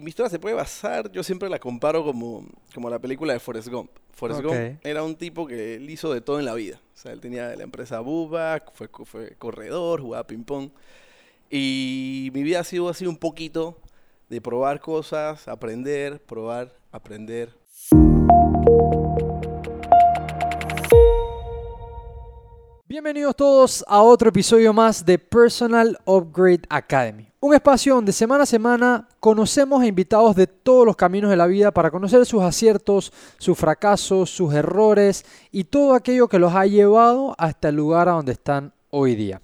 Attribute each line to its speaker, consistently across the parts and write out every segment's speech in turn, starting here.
Speaker 1: Mi historia se puede basar, yo siempre la comparo como, como la película de Forrest Gump. Forrest. Gump era un tipo que él hizo de todo en la vida. O sea, él tenía la empresa Bubba, fue, fue corredor, jugaba ping-pong. Y mi vida ha sido así un poquito de probar cosas, aprender, probar, aprender.
Speaker 2: Bienvenidos todos a otro episodio más de Personal Upgrade Academy. Un espacio donde semana a semana conocemos a invitados de todos los caminos de la vida para conocer sus aciertos, sus fracasos, sus errores y todo aquello que los ha llevado hasta el lugar a donde están hoy día.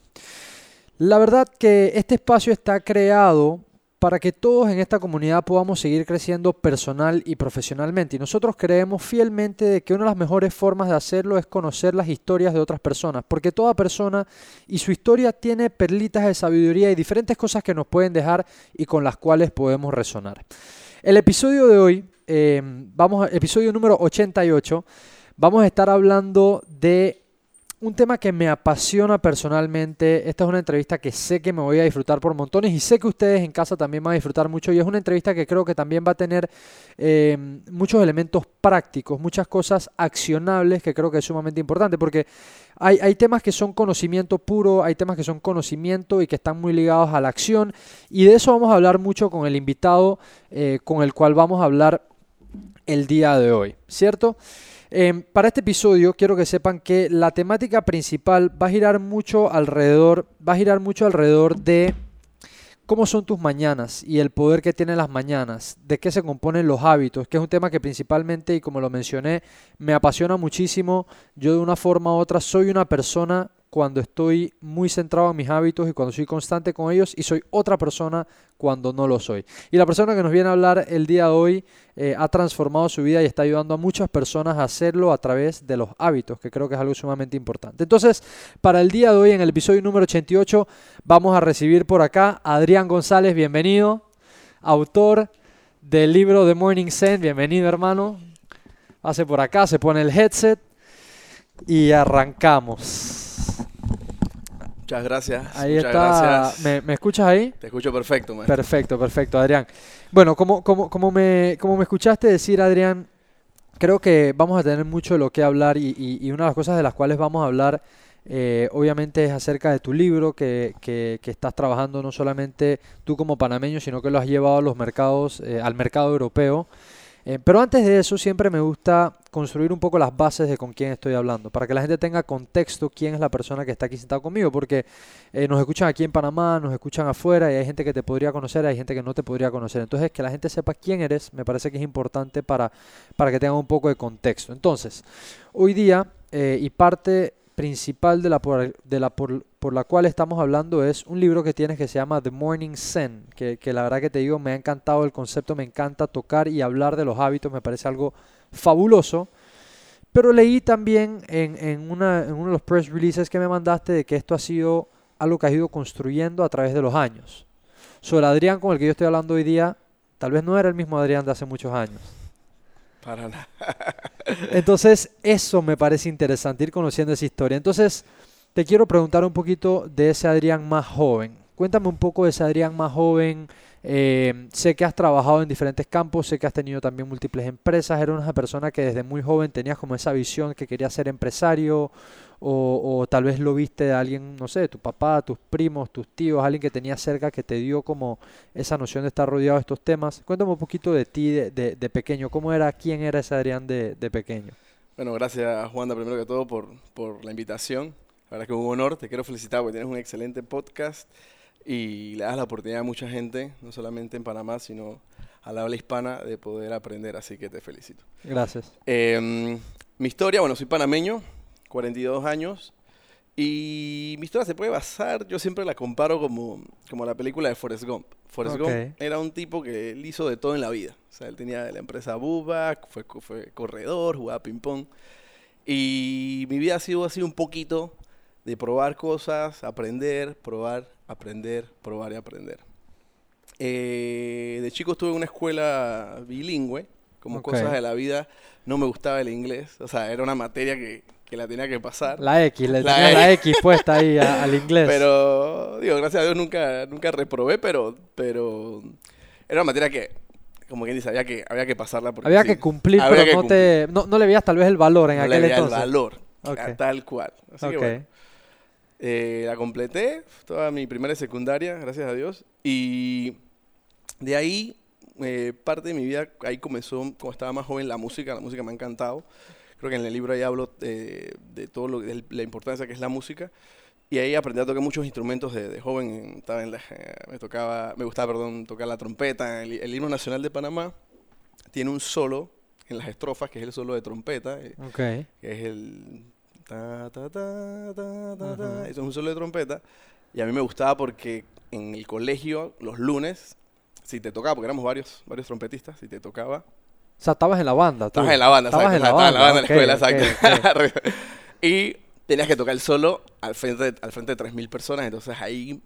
Speaker 2: La verdad que este espacio está creado para que todos en esta comunidad podamos seguir creciendo personal y profesionalmente. Y nosotros creemos fielmente de que una de las mejores formas de hacerlo es conocer las historias de otras personas, porque toda persona y su historia tiene perlitas de sabiduría y diferentes cosas que nos pueden dejar y con las cuales podemos resonar. El episodio de hoy, eh, vamos, a- episodio número 88, vamos a estar hablando de un tema que me apasiona personalmente. Esta es una entrevista que sé que me voy a disfrutar por montones y sé que ustedes en casa también van a disfrutar mucho. Y es una entrevista que creo que también va a tener eh, muchos elementos prácticos, muchas cosas accionables que creo que es sumamente importante porque hay, hay temas que son conocimiento puro, hay temas que son conocimiento y que están muy ligados a la acción. Y de eso vamos a hablar mucho con el invitado eh, con el cual vamos a hablar el día de hoy, ¿cierto? Em, para este episodio quiero que sepan que la temática principal va a girar mucho alrededor, va a girar mucho alrededor de cómo son tus mañanas y el poder que tienen las mañanas, de qué se componen los hábitos, que es un tema que principalmente y como lo mencioné, me apasiona muchísimo. Yo de una forma u otra soy una persona cuando estoy muy centrado en mis hábitos y cuando soy constante con ellos y soy otra persona cuando no lo soy. Y la persona que nos viene a hablar el día de hoy eh, ha transformado su vida y está ayudando a muchas personas a hacerlo a través de los hábitos, que creo que es algo sumamente importante. Entonces, para el día de hoy, en el episodio número 88, vamos a recibir por acá a Adrián González, bienvenido, autor del libro The Morning Zen, bienvenido hermano. Pase por acá, se pone el headset y arrancamos.
Speaker 1: Muchas gracias.
Speaker 2: Ahí
Speaker 1: muchas
Speaker 2: está.
Speaker 1: gracias.
Speaker 2: ¿Me, me escuchas ahí?
Speaker 1: Te escucho perfecto, maestro.
Speaker 2: Perfecto, perfecto, Adrián. Bueno, como, como, como, me, como me escuchaste decir, Adrián, creo que vamos a tener mucho de lo que hablar y, y- y una de las cosas de las cuales vamos a hablar, eh, obviamente, es acerca de tu libro que, que- que estás trabajando no solamente tú como panameño, sino que lo has llevado a los mercados, eh, al mercado europeo. Eh, pero antes de eso, siempre me gusta construir un poco las bases de con quién estoy hablando, para que la gente tenga contexto quién es la persona que está aquí sentado conmigo, porque eh, nos escuchan aquí en Panamá, nos escuchan afuera y hay gente que te podría conocer, hay gente que no te podría conocer. Entonces, que la gente sepa quién eres, me parece que es importante para, para que tengan un poco de contexto. Entonces, hoy día, eh, y parte principal de la, por, de la por, por la cual estamos hablando es un libro que tienes que se llama The Morning Zen, que, que la verdad que te digo, me ha encantado el concepto, me encanta tocar y hablar de los hábitos, me parece algo fabuloso. Pero leí también en, en, una, en uno de los press releases que me mandaste de que esto ha sido algo que has ido construyendo a través de los años. Sobre Adrián con el que yo estoy hablando hoy día, tal vez no era el mismo Adrián de hace muchos años. Entonces, eso me parece interesante, ir conociendo esa historia. Entonces, te quiero preguntar un poquito de ese Adrián más joven. Cuéntame un poco de ese Adrián más joven. Eh, sé que has trabajado en diferentes campos, sé que has tenido también múltiples empresas. Eres una persona que desde muy joven tenías como esa visión que querías ser empresario o, o tal vez lo viste de alguien, no sé, tu papá, tus primos, tus tíos, alguien que tenías cerca que te dio como esa noción de estar rodeado de estos temas. Cuéntame un poquito de ti de, de- de pequeño, cómo era, quién era ese Adrián de, de pequeño.
Speaker 1: Bueno, gracias Juanda primero que todo por, por la invitación. La verdad que es un honor, te quiero felicitar porque tienes un excelente podcast y le das la oportunidad a mucha gente, no solamente en Panamá, sino a la habla hispana, de poder aprender, así que te felicito.
Speaker 2: Gracias.
Speaker 1: Em, mi historia, bueno, soy panameño, 42 años, y mi historia se puede basar, yo siempre la comparo como, como la película de Forrest Gump. Forrest. Gump era un tipo que él hizo de todo en la vida. O sea, él tenía la empresa Bubba, fue, co- fue corredor, jugaba ping-pong. Y mi vida ha sido así un poquito de probar cosas, aprender, probar, aprender, probar y aprender. Eh, de chico estuve en una escuela bilingüe, como cosas de la vida. No me gustaba el inglés, o sea, era una materia que, que la tenía que pasar.
Speaker 2: La X, le
Speaker 1: La
Speaker 2: tenías la
Speaker 1: X.
Speaker 2: X puesta ahí a- al inglés.
Speaker 1: Pero, digo, gracias a Dios nunca, nunca reprobé, pero, pero era una materia que como quien dice, había que, había que pasarla. Porque
Speaker 2: Había
Speaker 1: sí,
Speaker 2: que cumplir,
Speaker 1: había
Speaker 2: pero
Speaker 1: que
Speaker 2: no,
Speaker 1: cumplir.
Speaker 2: Te, no, no le veías tal vez el valor en
Speaker 1: No le
Speaker 2: aquel
Speaker 1: el
Speaker 2: entonces.
Speaker 1: valor,
Speaker 2: Ok.
Speaker 1: a tal cual. Así que
Speaker 2: Ok.
Speaker 1: bueno, eh, la completé, toda mi primera y secundaria, gracias a Dios. Y de ahí, eh, parte de mi vida, ahí comenzó, cuando estaba más joven, la música. La música me ha encantado. Creo que en el libro ahí hablo eh, de todo lo de la importancia que es la música. Y ahí aprendí a tocar muchos instrumentos de, de joven. en- Estaba en la- eh, me tocaba, me gustaba, perdón, tocar la trompeta. El, el himno nacional de Panamá tiene un solo en las estrofas, que es el solo de trompeta. eh,
Speaker 2: Ok.
Speaker 1: que es el ta, ta, ta. Eso es un solo de trompeta. Y a mí me gustaba porque en el colegio, los lunes, si te tocaba, porque éramos varios, varios trompetistas, si te tocaba,
Speaker 2: sea, estabas en la banda. tú.
Speaker 1: estabas en la banda,
Speaker 2: Estabas en la
Speaker 1: estabas en la
Speaker 2: banda,
Speaker 1: en la escuela, exacto. y tenías que tocar solo al frente al frente de 3.000 personas, entonces ahí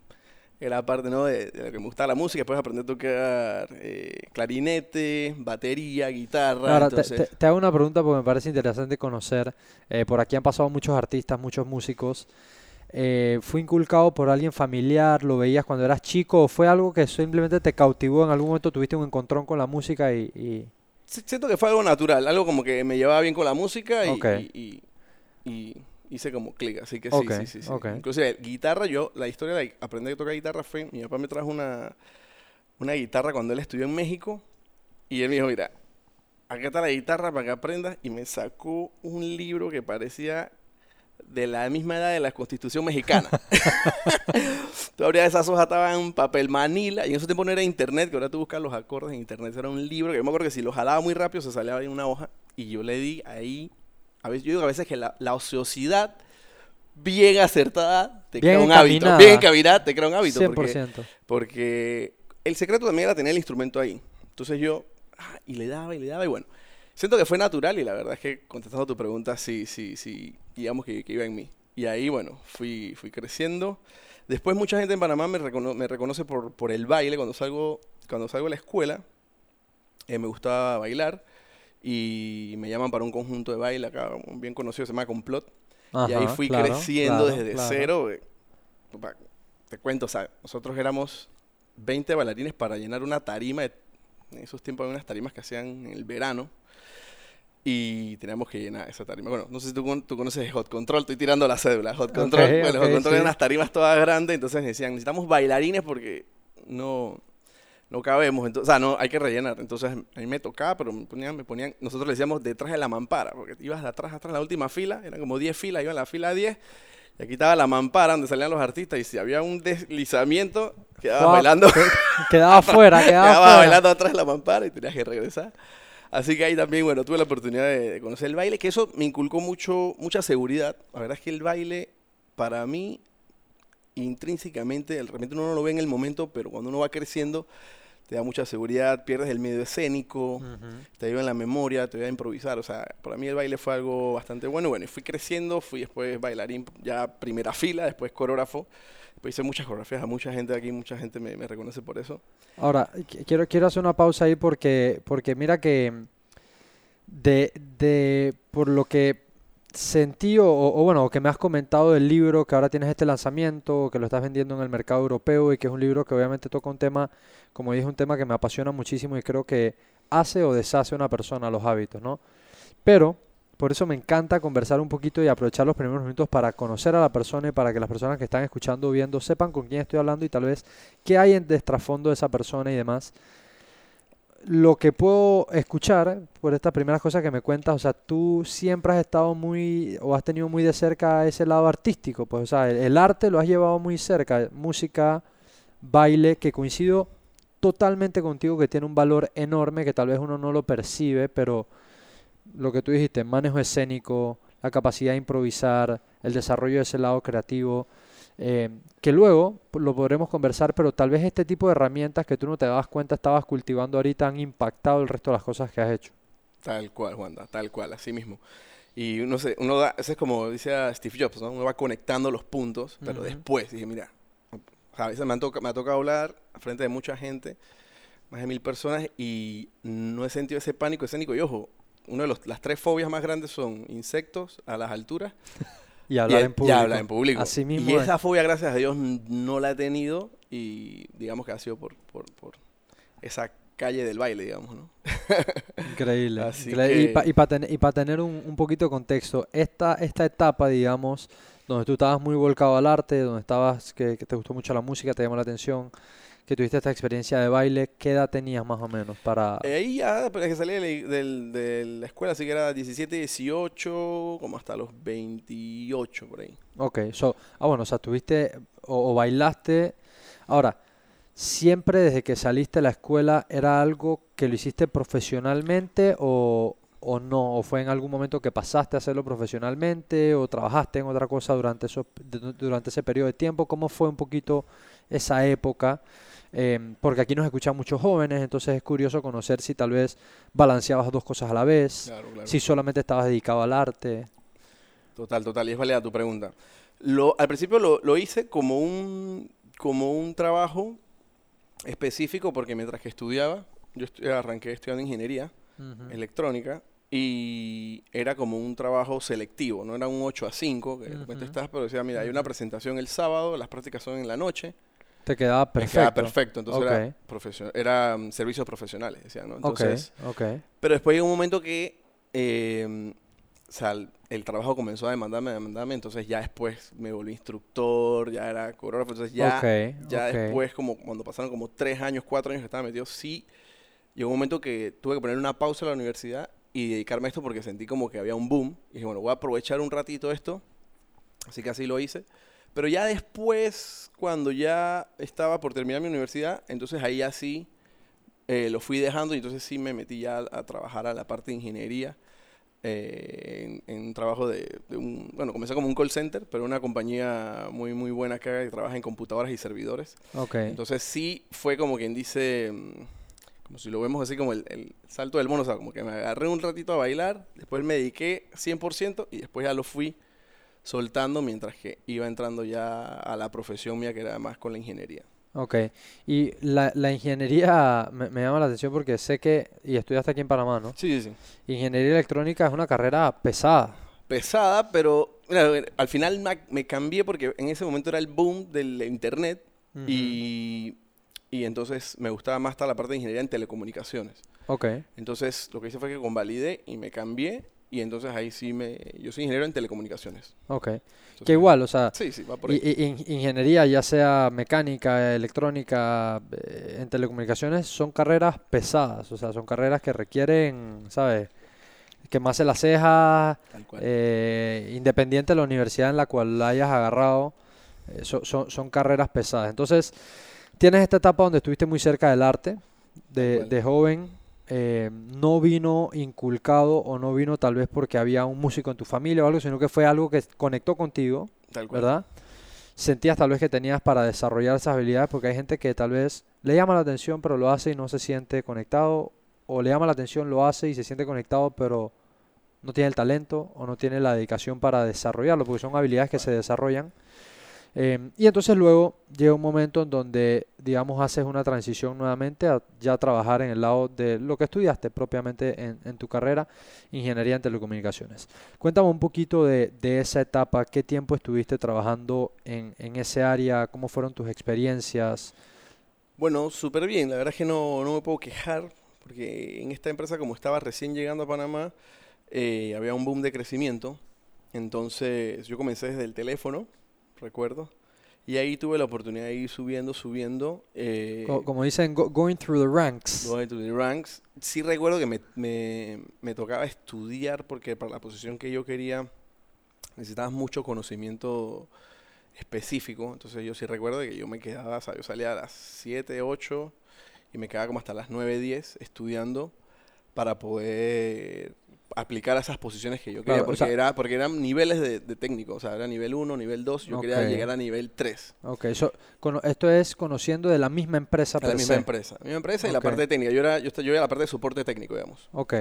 Speaker 1: era parte ¿no? de, de lo que me gustaba la música, después aprendí a tocar eh, clarinete, batería, guitarra,
Speaker 2: Ahora, te,
Speaker 1: entonces...
Speaker 2: te- te hago una pregunta porque me parece interesante conocer. eh, por aquí han pasado muchos artistas, muchos músicos. Eh, ¿Fue inculcado por alguien familiar? ¿Lo veías cuando eras chico? ¿O fue algo que simplemente te cautivó? ¿En algún momento tuviste un encontrón con la música y...?
Speaker 1: Siento que fue algo natural, algo como que me llevaba bien con la música y, y- y- y hice como clic, así que sí, sí, sí, sí.
Speaker 2: ok.
Speaker 1: Inclusive guitarra, yo, la historia de aprender a tocar guitarra fue, mi papá me trajo una, una guitarra cuando él estudió en México y él me dijo, mira, acá está la guitarra para que aprendas y me sacó un libro que parecía de la misma edad de la Constitución mexicana. Todavía esas hojas estaban en papel manila y en ese tiempo no era internet, que ahora tú buscas los acordes en internet, era un libro que yo me acuerdo que si lo jalaba muy rápido se salía en una hoja y yo le di ahí, a veces, yo digo a veces que la, la ociosidad bien acertada te
Speaker 2: Bien
Speaker 1: crea un hábito, bien encaminada te crea un hábito. Porque,
Speaker 2: 100%.
Speaker 1: porque el secreto también era tener el instrumento ahí. Entonces yo, ah, y le daba y le daba y bueno, siento que fue natural y la verdad es que contestando tu pregunta, sí, sí, sí, digamos que, que iba en mí. Y ahí, bueno, fui, fui creciendo. Después mucha gente en Panamá me, recono- me reconoce por, por el baile. Cuando salgo, cuando salgo de la escuela, eh, me gustaba bailar y me llaman para un conjunto de baile acá, bien conocido, se llama Complot. y ahí fui
Speaker 2: claro,
Speaker 1: creciendo
Speaker 2: claro,
Speaker 1: desde
Speaker 2: claro.
Speaker 1: cero. eh, Te cuento, o sea, nosotros éramos 20 bailarines para llenar una tarima. de- en esos tiempos había unas tarimas que hacían en el verano. Y teníamos que llenar esa tarima. Bueno, no sé si tú, tú conoces Hot Control, estoy tirando la cédula. Hot Control,
Speaker 2: Ok,
Speaker 1: bueno,
Speaker 2: ok,
Speaker 1: Hot Control
Speaker 2: sí.
Speaker 1: eran unas tarimas todas grandes, entonces decían, necesitamos bailarines porque no, no cabemos, entonces, o sea, no, hay que rellenar. Entonces a mí me tocaba, pero me ponían, me ponían, nosotros le decíamos detrás de la mampara, porque ibas de atrás, atrás, la última fila, eran como 10 filas, iba en la fila 10, y aquí estaba la mampara donde salían los artistas, y si había un deslizamiento, quedabas
Speaker 2: Guau,
Speaker 1: bailando,
Speaker 2: que- Quedaba fuera, quedaba
Speaker 1: quedabas
Speaker 2: fuera.
Speaker 1: bailando atrás de la mampara y tenías que regresar. Así que ahí también, bueno, tuve la oportunidad de, de conocer el baile, que eso me inculcó mucho, mucha seguridad. La verdad es que el baile, para mí, intrínsecamente, de repente uno no lo ve en el momento, pero cuando uno va creciendo, te da mucha seguridad, pierdes el medio escénico, te ayuda en la memoria, te ayuda a improvisar. O sea, para mí el baile fue algo bastante bueno. Bueno, y fui creciendo, fui después bailarín, ya primera fila, después coreógrafo. Después hice muchas coreografías a mucha gente aquí, mucha gente me, me reconoce por eso.
Speaker 2: Ahora, qui- quiero, quiero hacer una pausa ahí porque, porque mira que de, de por lo que sentí o, o bueno, que me has comentado del libro, que ahora tienes este lanzamiento, que lo estás vendiendo en el mercado europeo y que es un libro que obviamente toca un tema, como dije, un tema que me apasiona muchísimo y creo que hace o deshace a una persona los hábitos, ¿no? Pero por eso me encanta conversar un poquito y aprovechar los primeros minutos para conocer a la persona y para que las personas que están escuchando o viendo sepan con quién estoy hablando y tal vez qué hay en trasfondo de esa persona y demás. Lo que puedo escuchar por estas primeras cosas que me cuentas, o sea, tú siempre has estado muy o has tenido muy de cerca ese lado artístico, pues, o sea, el, el arte lo has llevado muy cerca, música, baile, que coincido totalmente contigo que tiene un valor enorme que tal vez uno no lo percibe, pero lo que tú dijiste, manejo escénico, la capacidad de improvisar, el desarrollo de ese lado creativo, eh, que luego lo podremos conversar, pero tal vez este tipo de herramientas que tú no te dabas cuenta estabas cultivando ahorita han impactado el resto de las cosas que has hecho.
Speaker 1: Tal cual, Wanda, tal cual, así mismo. Y uno se, uno da, eso es como dice Steve Jobs, ¿no? Uno va conectando los puntos, pero después, dije, mira, a veces me, han toca- me ha tocado hablar frente de mucha gente, más de mil personas, y no he sentido ese pánico escénico. Y ojo, una de los- las tres fobias más grandes son insectos a las alturas
Speaker 2: Y
Speaker 1: y,
Speaker 2: hablar en
Speaker 1: y
Speaker 2: público.
Speaker 1: hablar en público.
Speaker 2: Así mismo
Speaker 1: y
Speaker 2: es.
Speaker 1: esa fobia, gracias a Dios, no la he tenido y digamos que ha sido por, por, por esa calle del baile, digamos, ¿no?
Speaker 2: Increíble.
Speaker 1: Así
Speaker 2: increíble. Y
Speaker 1: que-
Speaker 2: para tener, y pa tener un, un poquito de contexto, esta, esta etapa, digamos, donde tú estabas muy volcado al arte, donde estabas, que, que te gustó mucho la música, te llamó la atención, que tuviste esta experiencia de baile, ¿qué edad tenías más o menos para...?
Speaker 1: Eh, Ahí ya, pero es que salí de la, del- de la escuela, así que era 17, 18, como hasta los 28 por ahí.
Speaker 2: Ok, so, ah bueno, o sea, tuviste o, o bailaste. Ahora, ¿siempre desde que saliste de la escuela era algo que lo hiciste profesionalmente o, o no? ¿O fue en algún momento que pasaste a hacerlo profesionalmente o trabajaste en otra cosa durante, esos- du- durante ese periodo de tiempo? ¿Cómo fue un poquito esa época? Em, porque aquí nos escuchan muchos jóvenes, entonces es curioso conocer si tal vez balanceabas dos cosas a la vez,
Speaker 1: Claro, claro.
Speaker 2: si solamente estabas dedicado al arte.
Speaker 1: Total, total, y es válida tu pregunta. Lo, al principio lo, lo hice como un, como un trabajo específico porque mientras que estudiaba, yo estu- arranqué estudiando ingeniería
Speaker 2: Ujú.
Speaker 1: electrónica y era como un trabajo selectivo, no era un 8 a 5, que de repente estás, pero decía, mira, hay una presentación el sábado, las prácticas son en la noche,
Speaker 2: Te quedaba
Speaker 1: me
Speaker 2: perfecto.
Speaker 1: quedaba perfecto, entonces era,
Speaker 2: Ok.
Speaker 1: profesio- era mm, servicios profesionales, decía, ¿no? Entonces,
Speaker 2: ok.
Speaker 1: pero después llegó un momento que eh, o sea, el, el trabajo comenzó a demandarme, a demandarme, entonces ya después me volví instructor, ya era coreógrafo, entonces ya, ya después, como cuando pasaron como tres años, cuatro años que estaba metido, sí, llegó un momento que tuve que poner una pausa en la universidad y dedicarme a esto porque sentí como que había un boom. Y dije, bueno, voy a aprovechar un ratito esto, así que así lo hice. Pero ya después, cuando ya estaba por terminar mi universidad, entonces ahí ya sí eh, lo fui dejando y entonces sí me metí ya a, a trabajar a la parte de ingeniería. eh, en, en un trabajo de, de un, bueno, comencé como un call center, pero una compañía muy, muy buena acá que trabaja en computadoras y servidores.
Speaker 2: Ok.
Speaker 1: Entonces sí fue como quien dice, mm, como si lo vemos así como el, el salto del mono, o sea, como que me agarré un ratito a bailar, después me dediqué 100% y después ya lo fui soltando mientras que iba entrando ya a la profesión mía que era más con la ingeniería.
Speaker 2: Ok. Y la, la ingeniería me, me llama la atención porque sé que, y estudiaste aquí en Panamá, ¿no?
Speaker 1: Sí, sí, sí.
Speaker 2: Ingeniería electrónica es una carrera pesada.
Speaker 1: Pesada, pero mira, al final me, me cambié porque en ese momento era el boom del internet y, y entonces me gustaba más la parte de ingeniería en telecomunicaciones.
Speaker 2: Ok.
Speaker 1: Entonces lo que hice fue que convalidé y me cambié y entonces ahí sí me... Yo soy ingeniero en telecomunicaciones.
Speaker 2: Ok.
Speaker 1: Entonces,
Speaker 2: Que igual, o sea,
Speaker 1: Sí, sí, va por ahí.
Speaker 2: ingeniería, ya sea mecánica, electrónica, eh, en telecomunicaciones, son carreras pesadas. O sea, son carreras que requieren, ¿sabes? Que más se la ceja,
Speaker 1: Tal cual.
Speaker 2: eh, independiente de la universidad en la cual la hayas agarrado, eh, so- son, son carreras pesadas. Entonces, tienes esta etapa donde estuviste muy cerca del arte, de, de joven, eh, no vino inculcado o no vino tal vez porque había un músico en tu familia o algo, sino que fue algo que conectó contigo,
Speaker 1: Tal cual.
Speaker 2: ¿verdad? Sentías tal vez que tenías para desarrollar esas habilidades porque hay gente que tal vez le llama la atención pero lo hace y no se siente conectado o le llama la atención, lo hace y se siente conectado pero no tiene el talento o no tiene la dedicación para desarrollarlo porque son habilidades que se desarrollan. Em, y entonces luego llega un momento en donde, digamos, haces una transición nuevamente a ya trabajar en el lado de lo que estudiaste propiamente en, en tu carrera, ingeniería en telecomunicaciones. Cuéntame un poquito de, de esa etapa, qué tiempo estuviste trabajando en, en ese área, cómo fueron tus experiencias.
Speaker 1: Bueno, súper bien. La verdad es que no, no me puedo quejar porque en esta empresa como estaba recién llegando a Panamá, eh, había un boom de crecimiento. Entonces yo comencé desde el teléfono, recuerdo. Y ahí tuve la oportunidad de ir subiendo, subiendo. eh,
Speaker 2: Co- como dicen, go- going through the ranks.
Speaker 1: Going to the ranks. Sí recuerdo que me, me- me tocaba estudiar porque para la posición que yo quería necesitabas mucho conocimiento específico. Entonces yo sí recuerdo que yo me quedaba, o sea, yo salía a las 7, 8 y me quedaba como hasta las 9, 10 estudiando para poder aplicar a esas posiciones que yo quería.
Speaker 2: Claro, o
Speaker 1: porque,
Speaker 2: sea-
Speaker 1: era, porque eran niveles de, de técnico, o sea, era nivel 1, nivel 2, yo quería llegar a nivel 3.
Speaker 2: Ok, so- cono- esto es conociendo de la misma empresa
Speaker 1: la misma
Speaker 2: se.
Speaker 1: empresa. La misma empresa y la parte técnica. Yo era, yo, yo era la parte de soporte técnico, digamos.
Speaker 2: Ok,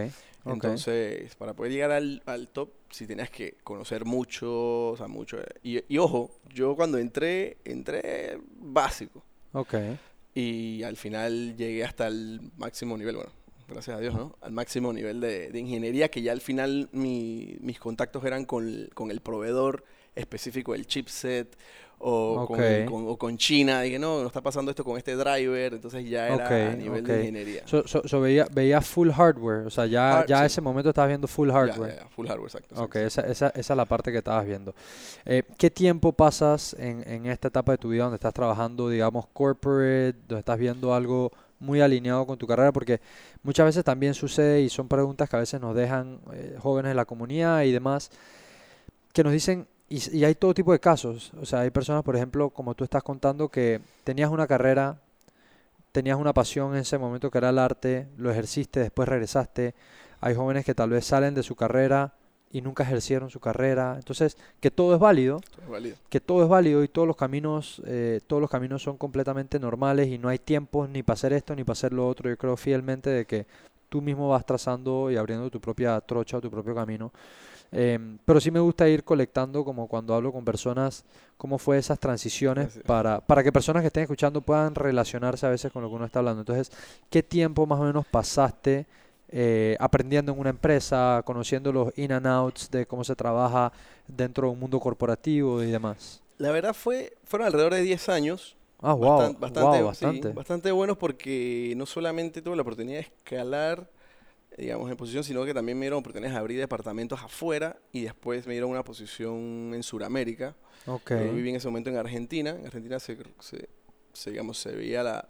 Speaker 2: ok.
Speaker 1: Entonces, para poder llegar al, al top, sí tenías que conocer mucho, o sea, mucho. Y, y ojo, yo cuando entré, entré básico.
Speaker 2: ok.
Speaker 1: Y al final llegué hasta el máximo nivel, bueno, gracias a Dios, ¿no? Al máximo nivel de, de ingeniería, que ya al final mi- mis contactos eran con, el- con el proveedor específico del chipset o, con, o con China. Dije, no, no está pasando esto con este driver. Entonces ya era a nivel de ingeniería.
Speaker 2: So, so- so veía, veía full hardware, o sea, ya,
Speaker 1: Hard-
Speaker 2: ya a
Speaker 1: sí.
Speaker 2: ese momento estabas viendo full
Speaker 1: Ya,
Speaker 2: hardware.
Speaker 1: ya, ya, full hardware, exacto.
Speaker 2: Ok,
Speaker 1: exacto.
Speaker 2: esa, esa, esa es la parte que estabas viendo. Eh, ¿Qué tiempo pasas en, en esta etapa de tu vida donde estás trabajando, digamos, corporate, donde estás viendo algo muy alineado con tu carrera? Porque muchas veces también sucede y son preguntas que a veces nos dejan eh, jóvenes de la comunidad y demás, que nos dicen, y, y hay todo tipo de casos. O sea, hay personas, por ejemplo, como tú estás contando, que tenías una carrera, tenías una pasión en ese momento que era el arte, lo ejerciste, después regresaste. Hay jóvenes que tal vez salen de su carrera y nunca ejercieron su carrera. Entonces, que todo es válido, que todo es válido y todos los caminos, eh, todos los caminos son completamente normales y no hay tiempos ni para hacer esto ni para hacer lo otro. Yo creo fielmente de que tú mismo vas trazando y abriendo tu propia trocha o tu propio camino. Em, pero sí me gusta ir colectando, como cuando hablo con personas, cómo fue esas transiciones
Speaker 1: Gracias.
Speaker 2: para, para que personas que estén escuchando puedan relacionarse a veces con lo que uno está hablando. Entonces, ¿qué tiempo más o menos pasaste eh, aprendiendo en una empresa, conociendo los in and outs de cómo se trabaja dentro de un mundo corporativo y demás?
Speaker 1: La verdad fue, fueron alrededor de 10 años.
Speaker 2: Ah, wow,
Speaker 1: Bastan- bastante,
Speaker 2: wow,
Speaker 1: sí,
Speaker 2: bastante.
Speaker 1: buenos porque no solamente tuve la oportunidad de escalar, digamos, en posición, sino que también me dieron oportunidades de abrir departamentos afuera y después me dieron una posición en Sudamérica.
Speaker 2: Ok.
Speaker 1: Yo viví en ese momento en Argentina. En Argentina se, se- se, digamos, se veía la,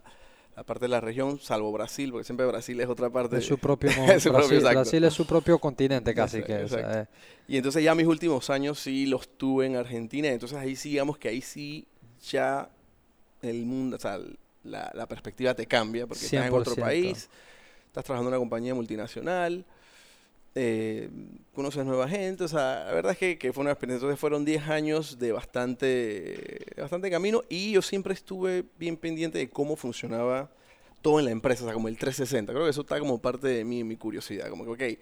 Speaker 1: la parte de la región, salvo Brasil, porque siempre Brasil es otra parte.
Speaker 2: Es su propio
Speaker 1: Es su propio,
Speaker 2: Brasil. Brasil es su propio continente casi
Speaker 1: Exacto,
Speaker 2: que. o sea,
Speaker 1: exacto.
Speaker 2: eh,
Speaker 1: Y entonces ya mis últimos años sí los tuve en Argentina. Entonces ahí sí, digamos que ahí sí ya el mundo, o sea, la, la perspectiva te cambia porque estás en otro
Speaker 2: 100%.
Speaker 1: país, estás trabajando en una compañía multinacional, eh, conoces nueva gente. O sea, la verdad es que, que fue una experiencia. Entonces fueron 10 años de bastante, bastante camino y yo siempre estuve bien pendiente de cómo funcionaba todo en la empresa, o sea, como el 360. Creo que eso está como parte de mí, mi curiosidad. Como que, ok,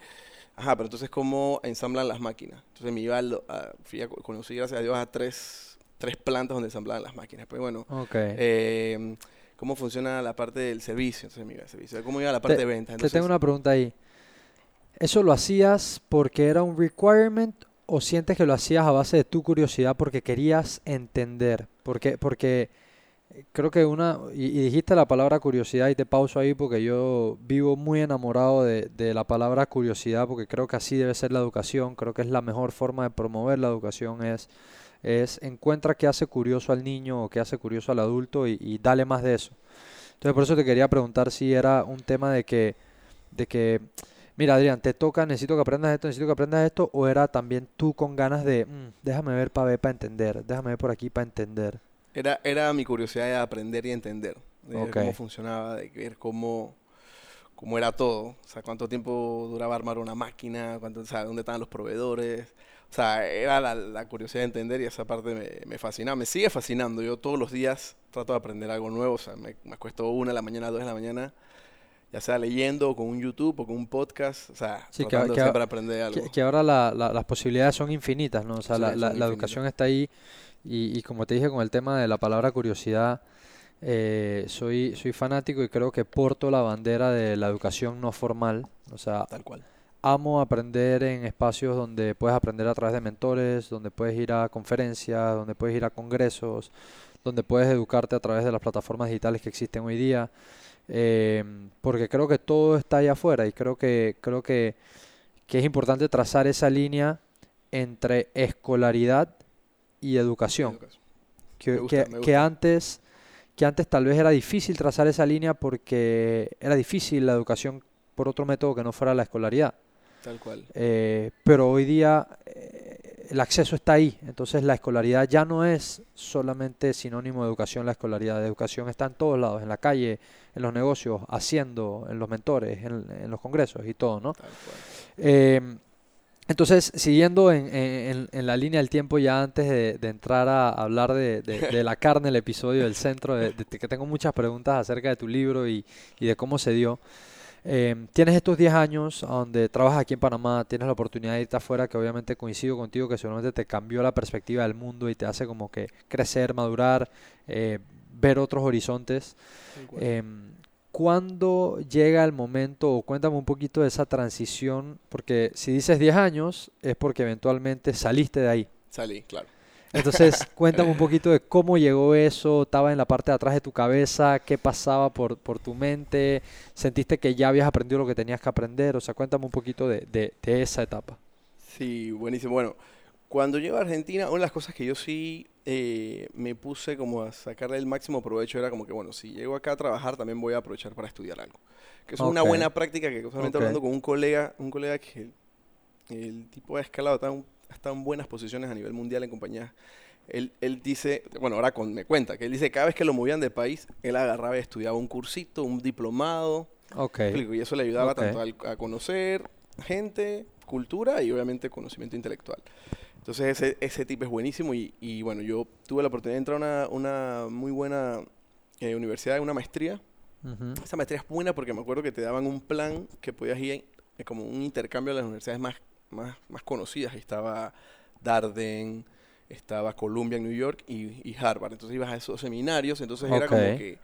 Speaker 1: Ajá, pero entonces, ¿cómo ensamblan las máquinas? Entonces me iba a, fui a co- conocí, gracias a Dios, a tres, tres plantas donde ensamblaban las máquinas. Pues bueno, eh, ¿cómo funciona la parte del servicio? Entonces me iba al servicio. ¿Cómo iba la parte
Speaker 2: Te-
Speaker 1: de ventas?
Speaker 2: Te
Speaker 1: Entonces,
Speaker 2: tengo una pregunta ahí. ¿Eso lo hacías porque era un requirement o sientes que lo hacías a base de tu curiosidad porque querías entender? Porque, porque eh, creo que una, y, dijiste la palabra curiosidad y te pauso ahí porque yo vivo muy enamorado de, de la palabra curiosidad porque creo que así debe ser la educación, creo que es la mejor forma de promover la educación es, es encuentra qué hace curioso al niño o qué hace curioso al adulto y, y dale más de eso. Entonces por eso te quería preguntar si era un tema de que, de que, mira Adrián, te toca, necesito que aprendas esto, necesito que aprendas esto, o era también tú con ganas de, "Mm, déjame ver para ver, para entender, déjame ver por aquí para entender.
Speaker 1: Era, era mi curiosidad de aprender y entender, de ver
Speaker 2: Ok.
Speaker 1: cómo funcionaba, de ver cómo, cómo era todo, o sea, cuánto tiempo duraba armar una máquina, cuánto, o sea, dónde estaban los proveedores. O sea, era la, la curiosidad de entender y esa parte me, me fascinaba, me sigue fascinando. Yo todos los días trato de aprender algo nuevo, o sea, me, me acuesto una de la mañana, dos de la mañana, ya sea leyendo o con un YouTube o con un podcast, o sea,
Speaker 2: Sí, que- que-
Speaker 1: de aprender algo.
Speaker 2: Que, que ahora la- la- las posibilidades son infinitas, ¿no? O sea, la,
Speaker 1: Sí,
Speaker 2: la- la educación está ahí y, y como te dije con el tema de la palabra curiosidad, eh, soy, soy fanático y creo que porto la bandera de la educación no formal. O sea,
Speaker 1: Tal cual.
Speaker 2: amo aprender en espacios donde puedes aprender a través de mentores, donde puedes ir a conferencias, donde puedes ir a congresos, donde puedes educarte a través de las plataformas digitales que existen hoy día. Eh, porque creo que todo está allá afuera y creo que, creo que, que es importante trazar esa línea entre escolaridad y educación.
Speaker 1: Educación.
Speaker 2: Que,
Speaker 1: gusta,
Speaker 2: que- que antes, que antes tal vez era difícil trazar esa línea porque era difícil la educación por otro método que no fuera la escolaridad.
Speaker 1: Tal cual.
Speaker 2: Eh, pero hoy día eh, el acceso está ahí, entonces la escolaridad ya no es solamente sinónimo de educación, la escolaridad de educación está en todos lados, en la calle, en los negocios, haciendo, en los mentores, en, en los congresos y todo, ¿no? Eh, entonces, siguiendo en, en- en- la línea del tiempo, ya antes de, de entrar a hablar de, de- de la carne, el episodio del centro, que tengo muchas preguntas acerca de tu libro y, y de cómo se dio. Eh, tienes estos 10 años donde trabajas aquí en Panamá, tienes la oportunidad de irte afuera, que obviamente coincido contigo, que seguramente te cambió la perspectiva del mundo y te hace como que crecer, madurar, eh, ver otros horizontes. Em, ¿Cuándo llega el momento, o cuéntame un poquito de esa transición? Porque si dices 10 años, es porque eventualmente saliste de ahí.
Speaker 1: Salí, claro.
Speaker 2: Entonces, cuéntame un poquito de cómo llegó eso, estaba en la parte de atrás de tu cabeza, qué pasaba por, por tu mente, sentiste que ya habías aprendido lo que tenías que aprender, o sea, cuéntame un poquito de, de- de esa etapa.
Speaker 1: Sí, buenísimo. Bueno, cuando llego a Argentina, una de las cosas que yo sí eh, me puse como a sacarle el máximo provecho era como que, bueno, si llego acá a trabajar, también voy a aprovechar para estudiar algo. Que es una buena práctica que usualmente
Speaker 2: Ok.
Speaker 1: hablando con un colega, un colega que el tipo ha escalado tan, está en buenas posiciones a nivel mundial en compañías. Él, él dice, bueno, ahora con, me cuenta, que él dice cada vez que lo movían de país, él agarraba y estudiaba un cursito, un diplomado,
Speaker 2: Ok,
Speaker 1: y eso le ayudaba tanto a conocer gente, cultura y obviamente conocimiento intelectual. Entonces ese, ese tipo es buenísimo y, y, bueno, yo tuve la oportunidad de entrar a una, una muy buena eh, universidad, una maestría. Esa maestría es buena porque me acuerdo que te daban un plan que podías ir eh, como un intercambio a las universidades más, más, más conocidas. Estaba Darden, estaba Columbia en New York y, y Harvard. Entonces ibas a esos seminarios, entonces era como que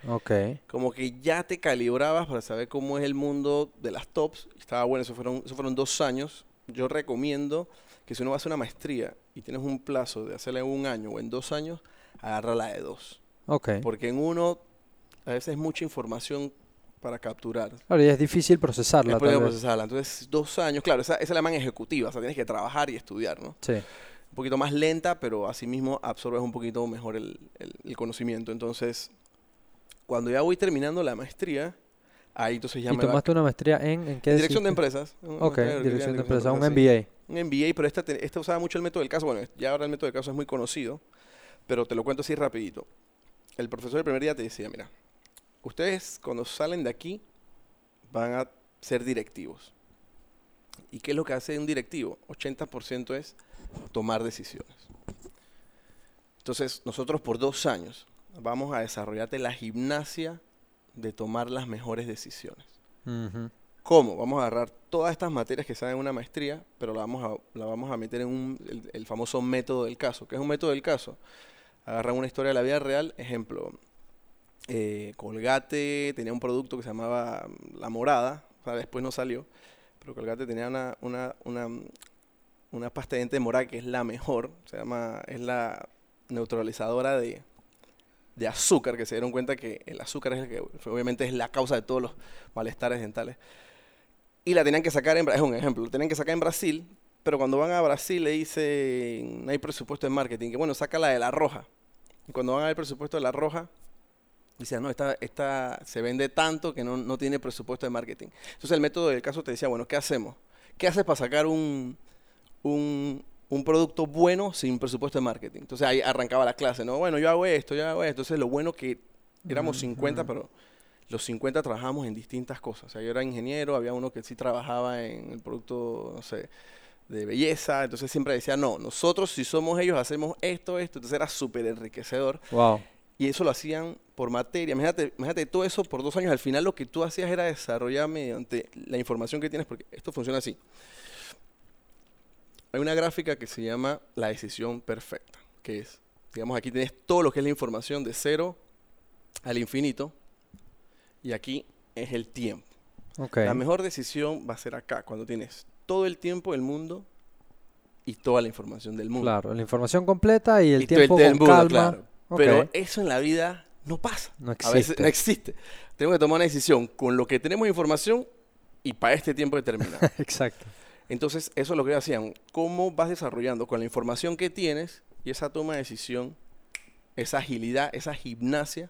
Speaker 1: como que ya te calibrabas para saber cómo es el mundo de las tops. Estaba bueno, eso fueron, eso fueron dos años. Yo recomiendo que si uno va a hacer una maestría y tienes un plazo de hacerla en un año o en dos años, agarra la de dos. Porque en uno a veces es mucha información para capturar.
Speaker 2: Claro, y es difícil procesarla,
Speaker 1: de
Speaker 2: tal vez.
Speaker 1: procesarla. Entonces, dos años, claro, esa, esa es la man ejecutiva, o sea, tienes que trabajar y estudiar, ¿no?
Speaker 2: Sí.
Speaker 1: un poquito más lenta, pero asimismo absorbes un poquito mejor el, el- el conocimiento. Entonces, cuando ya voy terminando la maestría, ahí entonces ya
Speaker 2: ¿Y
Speaker 1: me va
Speaker 2: tomaste una maestría en, en qué
Speaker 1: en dirección de empresas.
Speaker 2: Ok,
Speaker 1: maestría
Speaker 2: dirección de empresas, un. MBA.
Speaker 1: Un MBA, pero esta, te- esta usaba mucho el método del caso. Bueno, ya ahora el método del caso es muy conocido, pero te lo cuento así rapidito. El profesor el primer día te decía, mira, ustedes cuando salen de aquí van a ser directivos. ¿Y qué es lo que hace un directivo? 80% es tomar decisiones. Entonces, nosotros por dos años vamos a desarrollarte la gimnasia de tomar las mejores decisiones. ¿Cómo? Vamos a agarrar todas estas materias que saben una maestría, pero la vamos a, la vamos a meter en un, el, el famoso método del caso. ¿Qué es un método del caso? Agarran una historia de la vida real, ejemplo, eh, Colgate tenía un producto que se llamaba mm, La Morada, o sea, después no salió, pero Colgate tenía una, una, mm, una pasta de diente morada que es la mejor, se llama, es la neutralizadora de, de azúcar, que se dieron cuenta que el azúcar es el que obviamente es la causa de todos los malestares dentales. Y la tenían que sacar en Bra- es un ejemplo, la tenían que sacar en Brasil, pero cuando van a Brasil le dicen, no hay presupuesto de marketing, que bueno, saca la de la roja. Y cuando van a ver el presupuesto de la roja, dicen, no, esta, esta se vende tanto que no, no tiene presupuesto de marketing. Entonces el método del caso te decía, bueno, ¿qué hacemos? ¿Qué haces para sacar un, un, un producto bueno sin presupuesto de marketing? Entonces ahí arrancaba la clase, ¿no? Bueno, yo hago esto, yo hago esto. Entonces lo bueno que éramos 50, pero los 50 trabajamos en distintas cosas. O sea, yo era ingeniero, había uno que sí trabajaba en el producto, no sé, de belleza. Entonces siempre decía, no, nosotros si somos ellos hacemos esto, esto. Entonces era súper enriquecedor.
Speaker 2: Wow.
Speaker 1: Y eso lo hacían por materia. Imagínate, imagínate todo eso por dos años. Al final lo que tú hacías era desarrollar mediante la información que tienes, porque esto funciona así. Hay una gráfica que se llama la decisión perfecta, que es, digamos, aquí tienes todo lo que es la información de cero al infinito, y aquí es el tiempo. La mejor decisión va a ser acá, cuando tienes todo el tiempo del mundo y toda la información del mundo.
Speaker 2: Claro, la información completa y el
Speaker 1: Y el
Speaker 2: tiempo
Speaker 1: tiempo,
Speaker 2: con calma.
Speaker 1: claro. Pero eso en la vida no pasa.
Speaker 2: No
Speaker 1: A veces
Speaker 2: existe.
Speaker 1: no existe. Tenemos que tomar una decisión con lo que tenemos información y para este tiempo determinado.
Speaker 2: Exacto.
Speaker 1: Entonces, eso es lo que hacían. ¿Cómo vas desarrollando con la información que tienes y esa toma de decisión, esa agilidad, esa gimnasia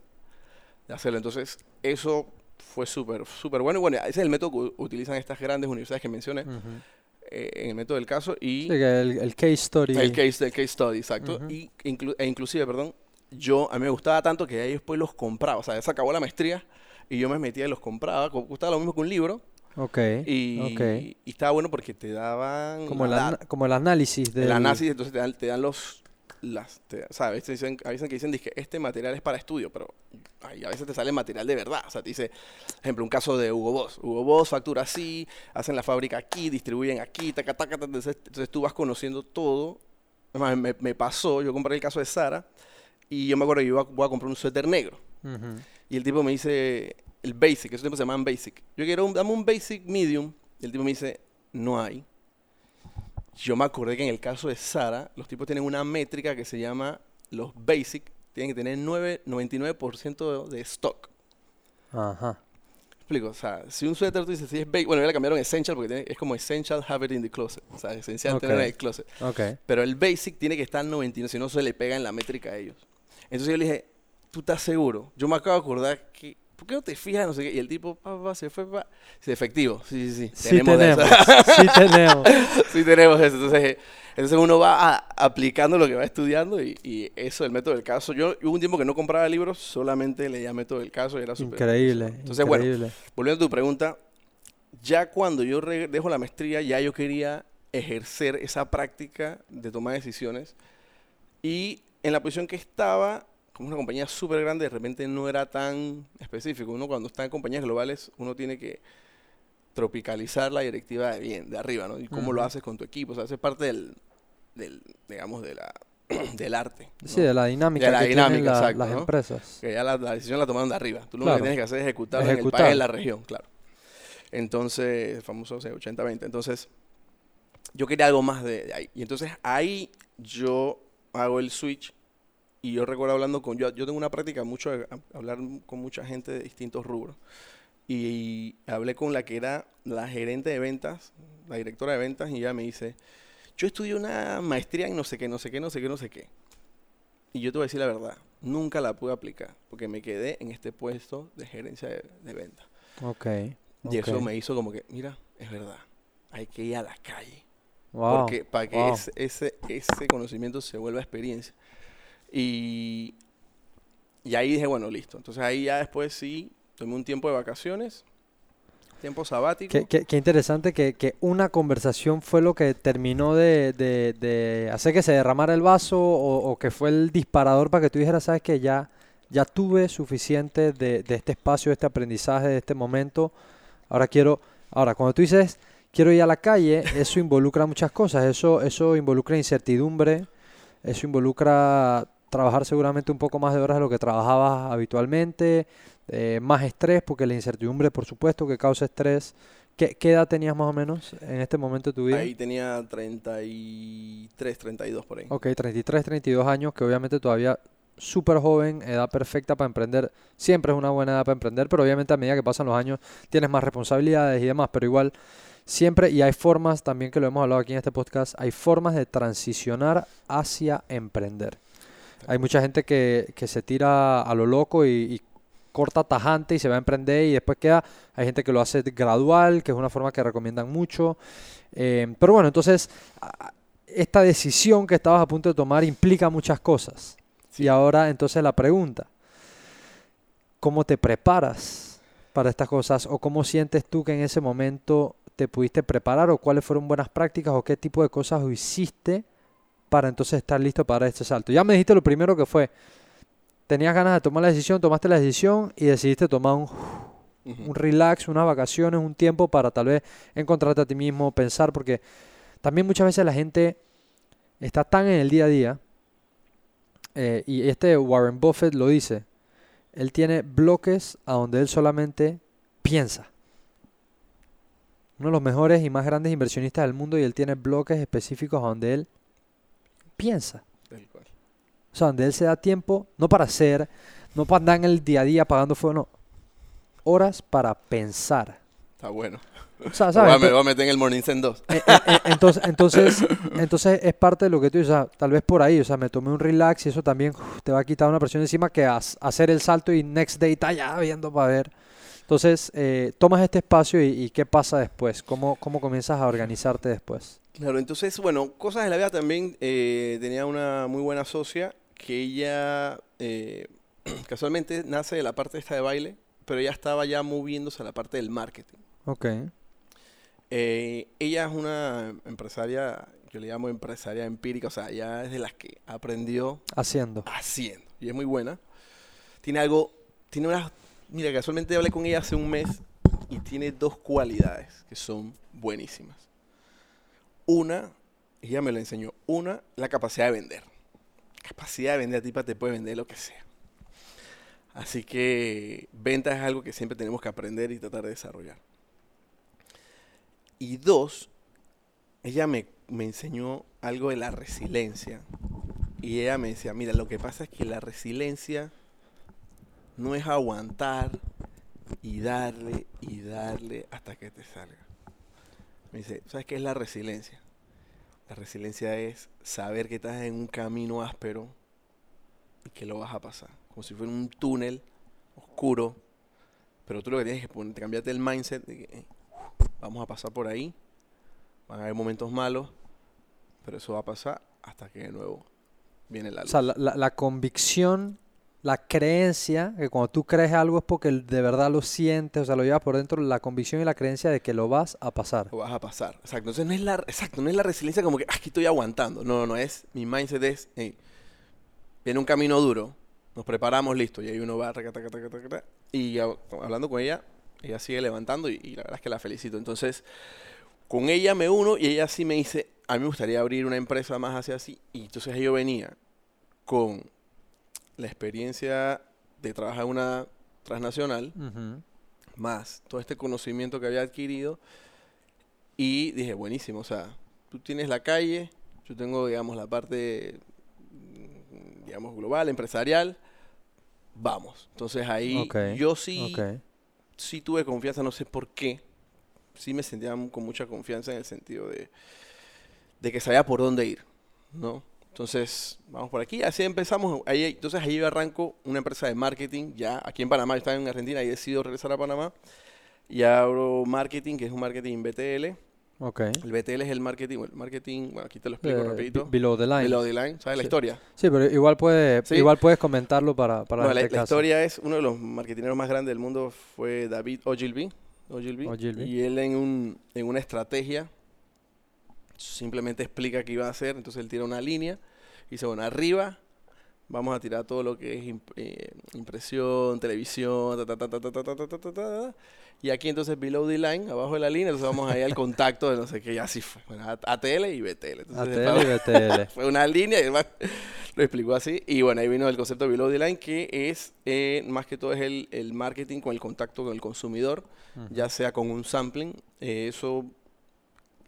Speaker 1: de hacerlo? Entonces, eso fue súper, súper bueno. Y bueno, ese es el método que utilizan estas grandes universidades que mencioné eh, en el método del caso y
Speaker 2: Sí, el, el case story.
Speaker 1: el case, el case study, exacto.
Speaker 2: Ujú.
Speaker 1: y inclu- e inclusive, perdón, yo a mí me gustaba tanto que ahí después los compraba. O sea, ya se acabó la maestría y yo me metía y los compraba. co- Costaba lo mismo que un libro.
Speaker 2: Ok.
Speaker 1: Y,
Speaker 2: ok.
Speaker 1: y estaba bueno porque te daban
Speaker 2: Como el,
Speaker 1: la data,
Speaker 2: como el análisis del...
Speaker 1: el análisis, entonces te dan, te dan los las te- sabes te dicen, a veces que dicen que este material es para estudio pero ay, a veces te sale material de verdad o sea te dice ejemplo un caso de Hugo Boss Hugo Boss factura así hacen la fábrica aquí distribuyen aquí taca, taca, taca, entonces, entonces tú vas conociendo todo Además, me, me pasó yo compré el caso de Sara y yo me acuerdo que yo iba a- voy a comprar un suéter negro y el tipo me dice, el basic, esos tiempos se llamaban basic. Yo quiero, un, dame un basic medium. Y el tipo me dice, no hay. yo me acordé que en el caso de Sara, los tipos tienen una métrica que se llama los basic, tienen que tener 9, 99% de stock.
Speaker 2: Ajá.
Speaker 1: explico, o sea, si un suéter tú dices, si es basic, bueno, ya le cambiaron essential porque tiene- es como essential have it in the closet, o sea, esencial tener en el closet.
Speaker 2: Ok.
Speaker 1: Pero el basic tiene que estar 99, si no se le pega en la métrica a ellos. Entonces yo le dije, ¿tú estás seguro? Yo me acabo de acordar que, ¿por qué no te fijas? No sé qué. Y el tipo, pa, pa, se fue, pa. Sí, efectivo. Sí, sí, sí.
Speaker 2: Sí
Speaker 1: de
Speaker 2: tenemos.
Speaker 1: eso.
Speaker 2: sí tenemos.
Speaker 1: sí tenemos eso. Entonces, entonces uno va a- aplicando lo que va estudiando y, y eso, el método del caso. Yo hubo un tiempo que no compraba libros, solamente leía método del caso y era súper...
Speaker 2: Increíble.
Speaker 1: Entonces, bueno,
Speaker 2: increíble.
Speaker 1: volviendo a tu pregunta, ya cuando yo dejo la maestría, ya yo quería ejercer esa práctica de tomar decisiones. Y en la posición que estaba, como una compañía súper grande, de repente no era tan específico. Uno cuando está en compañías globales, uno tiene que tropicalizar la directiva de bien, de arriba, ¿no? Y cómo lo haces con tu equipo. O sea, es parte del, del digamos, de la, del arte. ¿no?
Speaker 2: Sí, de la dinámica
Speaker 1: De la
Speaker 2: que
Speaker 1: dinámica,
Speaker 2: la-
Speaker 1: exacto,
Speaker 2: las
Speaker 1: ¿no?
Speaker 2: empresas.
Speaker 1: Que ya la, la decisión la tomaron de arriba. Tú lo
Speaker 2: Claro.
Speaker 1: que tienes que hacer es ejecutarla en el
Speaker 2: Ejecutar.
Speaker 1: país, en la región, claro. Entonces, el famoso o sea, 80-20. Entonces, yo quería algo más de, de ahí. Y entonces ahí yo hago el switch y yo recuerdo hablando con, yo, yo tengo una práctica mucho de hablar con mucha gente de distintos rubros. Y, hablé con la que era la gerente de ventas, la directora de ventas, y ella me dice, yo estudié una maestría en no sé qué, no sé qué, no sé qué, no sé qué. Y yo te voy a decir la verdad, nunca la pude aplicar, porque me quedé en este puesto de gerencia de, de ventas.
Speaker 2: Ok.
Speaker 1: Y eso me hizo como que, mira, es verdad, hay que ir a la calle.
Speaker 2: Wow,
Speaker 1: Porque para que
Speaker 2: wow.
Speaker 1: ese, ese, ese conocimiento se vuelva experiencia. Y, y ahí dije, bueno, listo. Entonces ahí ya después sí, tomé un tiempo de vacaciones, tiempo sabático.
Speaker 2: Qué, qué- qué interesante que, que una conversación fue lo que terminó de, de- de hacer que se derramara el vaso o, o que fue el disparador para que tú dijeras, sabes que ya, ya tuve suficiente de, de este espacio, de este aprendizaje, de este momento. Ahora quiero, ahora cuando tú dices quiero ir a la calle, eso involucra muchas cosas. Eso, eso involucra incertidumbre, eso involucra trabajar seguramente un poco más de horas de lo que trabajabas habitualmente, eh, más estrés, porque la incertidumbre, por supuesto, que causa estrés. ¿Qué, qué edad tenías más o menos en este momento de tu vida?
Speaker 1: Ahí tenía 33, 32 por ahí.
Speaker 2: Ok, 33, 32 años, que obviamente todavía súper joven, edad perfecta para emprender. Siempre es una buena edad para emprender, pero obviamente a medida que pasan los años tienes más responsabilidades y demás, pero igual siempre, y hay formas también que lo hemos hablado aquí en este podcast, hay formas de transicionar hacia emprender. Hay mucha gente que, que se tira a lo loco y, y corta tajante y se va a emprender y después queda, hay gente que lo hace gradual, que es una forma que recomiendan mucho. Eh, pero bueno, entonces esta decisión que estabas a punto de tomar implica muchas cosas. Y ahora entonces la pregunta, ¿cómo te preparas para estas cosas? ¿O cómo sientes tú que en ese momento te pudiste preparar? ¿O cuáles fueron buenas prácticas? ¿O qué tipo de cosas hiciste para entonces estar listo para este salto? Ya me dijiste lo primero que fue, tenías ganas de tomar la decisión, tomaste la decisión y decidiste tomar un, un relax, unas vacaciones, un tiempo para tal vez encontrarte a ti mismo, pensar, porque también muchas veces la gente está tan en el día a día, eh, y este Warren Buffett lo dice, él tiene bloques a donde él solamente piensa. Uno de los mejores y más grandes inversionistas del mundo y él tiene bloques específicos donde él piensa. O sea, donde él se da tiempo, no para hacer, no para andar en el día a día apagando fuego, no. Horas para pensar.
Speaker 1: Está bueno.
Speaker 2: O sea, ¿sabes?
Speaker 1: me voy a meter en el Morning Zen 2.
Speaker 2: eh, eh, eh, entonces, entonces, entonces es parte de lo que tú dices, o sea, tal vez por ahí, o sea, me tomé un relax y eso también uf, te va a quitar una presión encima que hacer el salto y next day está ya viendo para ver. Entonces, eh, tomas este espacio y, y ¿qué pasa después? ¿Cómo, ¿Cómo comienzas a organizarte después?
Speaker 1: Claro, entonces, bueno, cosas de la vida también. eh, tenía una muy buena socia que ella eh, casualmente nace de la parte esta de baile, pero ella estaba ya moviéndose a la parte del marketing.
Speaker 2: Ok,
Speaker 1: Eh, ella es una empresaria, yo le llamo empresaria empírica, o sea, ella es de las que aprendió
Speaker 2: haciendo.
Speaker 1: haciendo y es muy buena. Tiene algo, tiene unas, mira, casualmente hablé con ella hace un mes y tiene dos cualidades que son buenísimas. Una, ella me lo enseñó, una, la capacidad de vender. Capacidad de vender, tipa te puede vender lo que sea. Así que venta es algo que siempre tenemos que aprender y tratar de desarrollar. Y dos, ella me, me enseñó algo de la resiliencia. Y ella me decía, mira, lo que pasa es que la resiliencia no es aguantar y darle y darle hasta que te salga. Me dice, ¿sabes qué es la resiliencia? La resiliencia es saber que estás en un camino áspero y que lo vas a pasar. Como si fuera un túnel oscuro. Pero tú lo que tienes es que ponerte, cambiarte el mindset de que eh, vamos a pasar por ahí. Van a haber momentos malos. Pero eso va a pasar hasta que de nuevo viene la
Speaker 2: O
Speaker 1: luz.
Speaker 2: sea, la, la- la convicción, la creencia, que cuando tú crees algo es porque de verdad lo sientes, o sea, lo llevas por dentro, la convicción y la creencia de que lo vas a pasar.
Speaker 1: lo vas a pasar. Exacto. Entonces no es la, exacto, no es la resiliencia como que "Ah, aquí estoy aguantando. No, no, es. Mi mindset es, viene un camino duro, nos preparamos, listo. Y ahí uno va, taca, taca, taca, y hab- hablando con ella, ella sigue levantando y, y la verdad es que la felicito. Entonces, con ella me uno y ella sí me dice, a mí me gustaría abrir una empresa más hacia así. Y entonces yo venía con la experiencia de trabajar en una transnacional, más todo este conocimiento que había adquirido y dije, buenísimo, o sea, tú tienes la calle, yo tengo, digamos, la parte, mm, digamos, global, empresarial, vamos. Entonces ahí yo sí,
Speaker 2: Ok.
Speaker 1: sí tuve confianza, no sé por qué, sí me sentía con mucha confianza en el sentido de, de que sabía por dónde ir, ¿no? Entonces, vamos por aquí, así empezamos, ahí, entonces ahí yo arranco una empresa de marketing, ya aquí en Panamá, yo estaba en Argentina y decido regresar a Panamá, y abro marketing, que es un marketing BTL,
Speaker 2: Ok.
Speaker 1: el BTL es el marketing, bueno, el marketing, bueno, aquí te lo explico
Speaker 2: Eh,
Speaker 1: rapidito,
Speaker 2: be- below the line.
Speaker 1: Below the line, ¿sabes la
Speaker 2: Sí.
Speaker 1: historia?
Speaker 2: Sí, pero igual, puede,
Speaker 1: Sí.
Speaker 2: igual puedes comentarlo para, para
Speaker 1: No,
Speaker 2: la
Speaker 1: la,
Speaker 2: gente
Speaker 1: la historia es uno de los marketineros más grandes del mundo fue David Ogilvy, Ogilvy,
Speaker 2: Ogilvy.
Speaker 1: y él en, un, en una estrategia simplemente explica qué iba a hacer, entonces él tira una línea y dice, bueno, arriba vamos a tirar todo lo que es impresión, televisión, y aquí entonces below the line, abajo de la línea, entonces vamos ahí al contacto de no sé qué, y así fue, bueno, ATL y BTL. Entonces,
Speaker 2: ATL y BTL.
Speaker 1: fue una línea y además lo explicó así, y bueno, ahí vino el concepto de below the line, que es eh, más que todo es el, el, marketing con el contacto con el consumidor, ya sea con un sampling, eso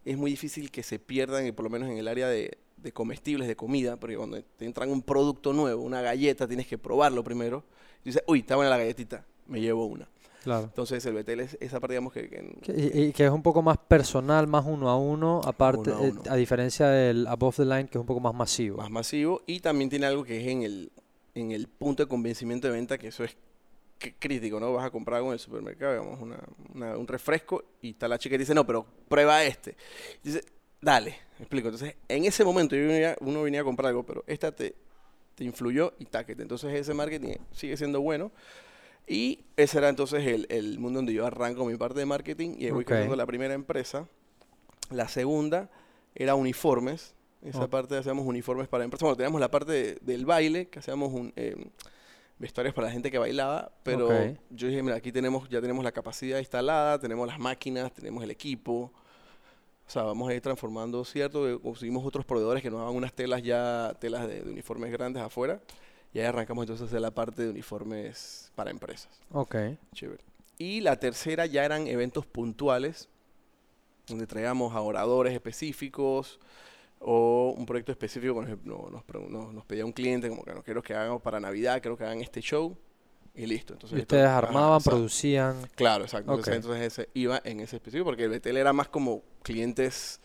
Speaker 1: es muy difícil que se pierdan, por lo menos en el área de, de comestibles, de comida, porque cuando te entran un producto nuevo, una galleta, tienes que probarlo primero. Y dices, uy, está buena la galletita, me llevo una.
Speaker 2: Claro.
Speaker 1: Entonces el BTL es esa parte, digamos, que... que-
Speaker 2: Que- Y, y que es un poco más personal, más uno a uno, aparte,
Speaker 1: Uno a
Speaker 2: eh, a diferencia del above the line, que es un poco más masivo.
Speaker 1: más masivo y también tiene algo que es en el, en el punto de convencimiento de venta, que eso es crítico, ¿no? Vas a comprar algo en el supermercado, digamos, una, una- un refresco y está la chica que dice, no, pero prueba este. Y dice, dale, me explico. Entonces, en ese momento yo venía- uno venía a comprar algo, pero esta te, te influyó y táquete. Entonces ese marketing sigue siendo bueno. Y ese era entonces el, el mundo donde yo arranco mi parte de marketing y voy
Speaker 2: Ok.
Speaker 1: creando la primera empresa. La segunda era uniformes. Esa
Speaker 2: Ok.
Speaker 1: parte hacíamos uniformes para empresas. Bueno, teníamos la parte de- del baile, que hacíamos un, eh, vestuarios para la gente que bailaba, pero
Speaker 2: Ok.
Speaker 1: yo dije, mira, aquí tenemos, ya tenemos la capacidad instalada, tenemos las máquinas, tenemos el equipo. O sea, vamos a ir transformando, ¿cierto? Eh, Conseguimos otros proveedores que nos daban unas telas ya, telas de, de uniformes grandes afuera. Y ahí arrancamos entonces hacer la parte de uniformes para empresas.
Speaker 2: Ok.
Speaker 1: Chévere. Y la tercera ya eran eventos puntuales, donde traíamos a oradores específicos o un proyecto específico. Nos, nos, nos pedía un cliente como que no quiero que hagamos para Navidad, quiero que hagan este show. Y listo. Entonces,
Speaker 2: Y ustedes armaban, producían.
Speaker 1: Claro, exacto. Entonces,
Speaker 2: Ok.
Speaker 1: entonces ese iba en ese específico porque el BTL era más como clientes,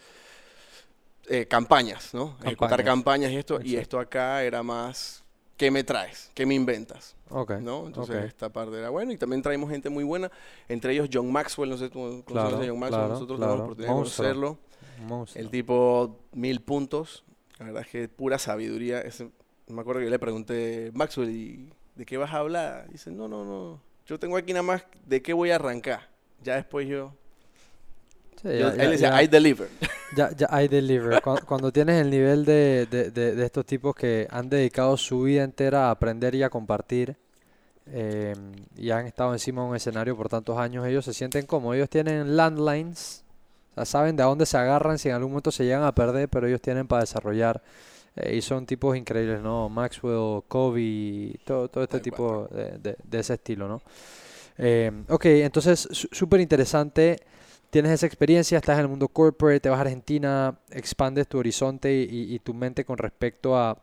Speaker 1: eh, campañas, ¿no? Ejecutar
Speaker 2: Campañas.
Speaker 1: campañas y esto. Y esto acá era más, ¿qué me traes? ¿Qué me inventas?
Speaker 2: Ok.
Speaker 1: ¿no? Entonces esta parte era buena y también traímos gente muy buena, entre ellos John Maxwell, no sé tú conoces
Speaker 2: Claro,
Speaker 1: a John Maxwell,
Speaker 2: claro,
Speaker 1: nosotros
Speaker 2: claro.
Speaker 1: tuvimos la oportunidad de conocerlo,
Speaker 2: monstruo.
Speaker 1: el tipo mil puntos, la verdad es que pura sabiduría, ese- me acuerdo que yo le pregunté, Maxwell, ¿y de qué vas a hablar? Y dice, no, no, no, yo tengo aquí nada más de qué voy a arrancar, ya después yo,
Speaker 2: Sí,
Speaker 1: yo-
Speaker 2: ya-
Speaker 1: él decía,
Speaker 2: ya-
Speaker 1: I deliver,
Speaker 2: Ya, ya hay deliver. Cuando, cuando tienes el nivel de, de- de- de estos tipos que han dedicado su vida entera a aprender y a compartir eh, y han estado encima de un escenario por tantos años, ellos se sienten como ellos tienen landlines, sea, saben de a dónde se agarran si en algún momento se llegan a perder, pero ellos tienen para desarrollar. eh, y son tipos increíbles, ¿no? Maxwell, Kobe, todo, todo este tipo de, de- de ese estilo, ¿no? Eh, ok, entonces súper interesante. tienes esa experiencia, estás en el mundo corporate, te vas a Argentina, expandes tu horizonte y, y tu mente con respecto a,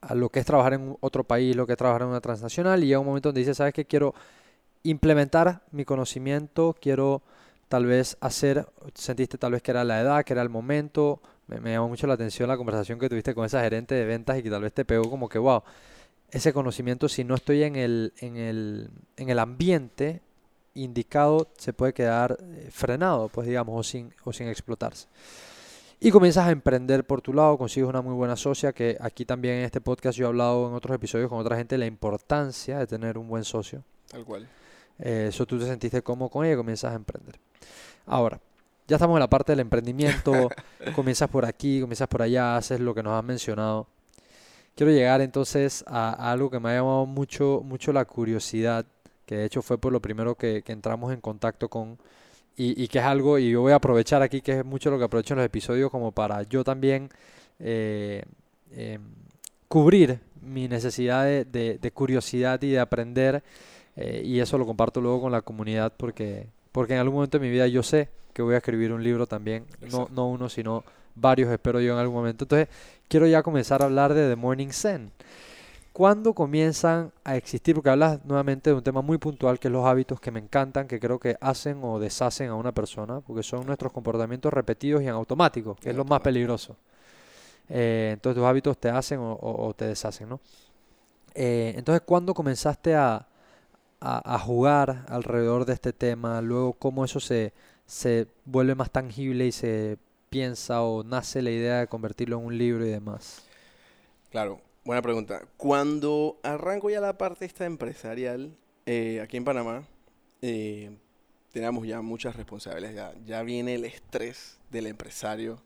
Speaker 2: a lo que es trabajar en otro país, lo que es trabajar en una transnacional y llega un momento donde dices, ¿sabes qué? Quiero implementar mi conocimiento, quiero tal vez hacer, sentiste tal vez que era la edad, que era el momento, me, llamó mucho la atención la conversación que tuviste con esa gerente de ventas y que tal vez te pegó como que, wow, ese conocimiento si no estoy en el, en el, en el ambiente indicado se puede quedar eh, frenado, pues digamos, o sin, o sin explotarse. Y comienzas a emprender por tu lado, consigues una muy buena socia, que aquí también en este podcast yo he hablado en otros episodios con otra gente de la importancia de tener un buen socio.
Speaker 1: Tal cual.
Speaker 2: Eh, Eso tú te sentiste cómodo con ella y comienzas a emprender. Ahora, ya estamos en la parte del emprendimiento, comienzas por aquí, comienzas por allá, haces lo que nos has mencionado. Quiero llegar entonces a, a algo que me ha llamado mucho, mucho la curiosidad, que de hecho fue por lo primero que, que entramos en contacto con, y, y que es algo, y yo voy a aprovechar aquí, que es mucho lo que aprovecho en los episodios como para yo también eh, em, cubrir mi necesidad de, de- de curiosidad y de aprender, eh, y eso lo comparto luego con la comunidad porque, porque en algún momento de mi vida yo sé que voy a escribir un libro también, no, no uno, sino varios, espero yo en algún momento. Entonces, quiero ya comenzar a hablar de The Morning Zen. ¿Cuándo comienzan a existir? Porque hablas nuevamente de un tema muy puntual que es los hábitos que me encantan, que creo que hacen o deshacen a una persona, porque son nuestros comportamientos repetidos y en automático, que es lo más peligroso. Eh, entonces tus hábitos te hacen o, o- o te deshacen, ¿no? Eh, entonces, ¿cuándo comenzaste a, a, jugar alrededor de este tema? Luego, ¿cómo eso se, se vuelve más tangible y se piensa o nace la idea de convertirlo en un libro y demás?
Speaker 1: Claro, buena pregunta. Cuando arranco ya la parte esta empresarial, eh, aquí en Panamá, eh, teníamos ya muchas responsabilidades. Ya, viene el estrés del empresario.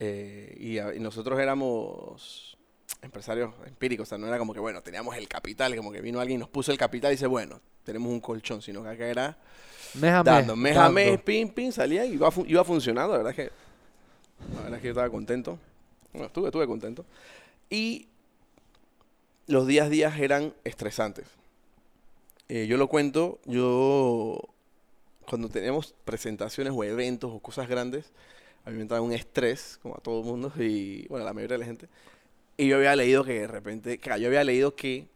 Speaker 1: eh, y nosotros éramos empresarios empíricos, o sea, no era como que, bueno, teníamos el capital, como que vino alguien y nos puso el capital y dice, bueno, tenemos un colchón, sino que acá era
Speaker 2: Mes
Speaker 1: dando, mes a mes, pin, pin, salía y iba, iba funcionando. La verdad es que, la verdad es que yo estaba contento. Bueno, estuve, estuve contento. Y los días días eran estresantes. Eh, yo lo cuento, yo cuando teníamos presentaciones o eventos o cosas grandes, a mí me entraba un estrés, como a todo el mundo, y bueno, a la mayoría de la gente. Y yo había leído que de repente, claro, yo había leído que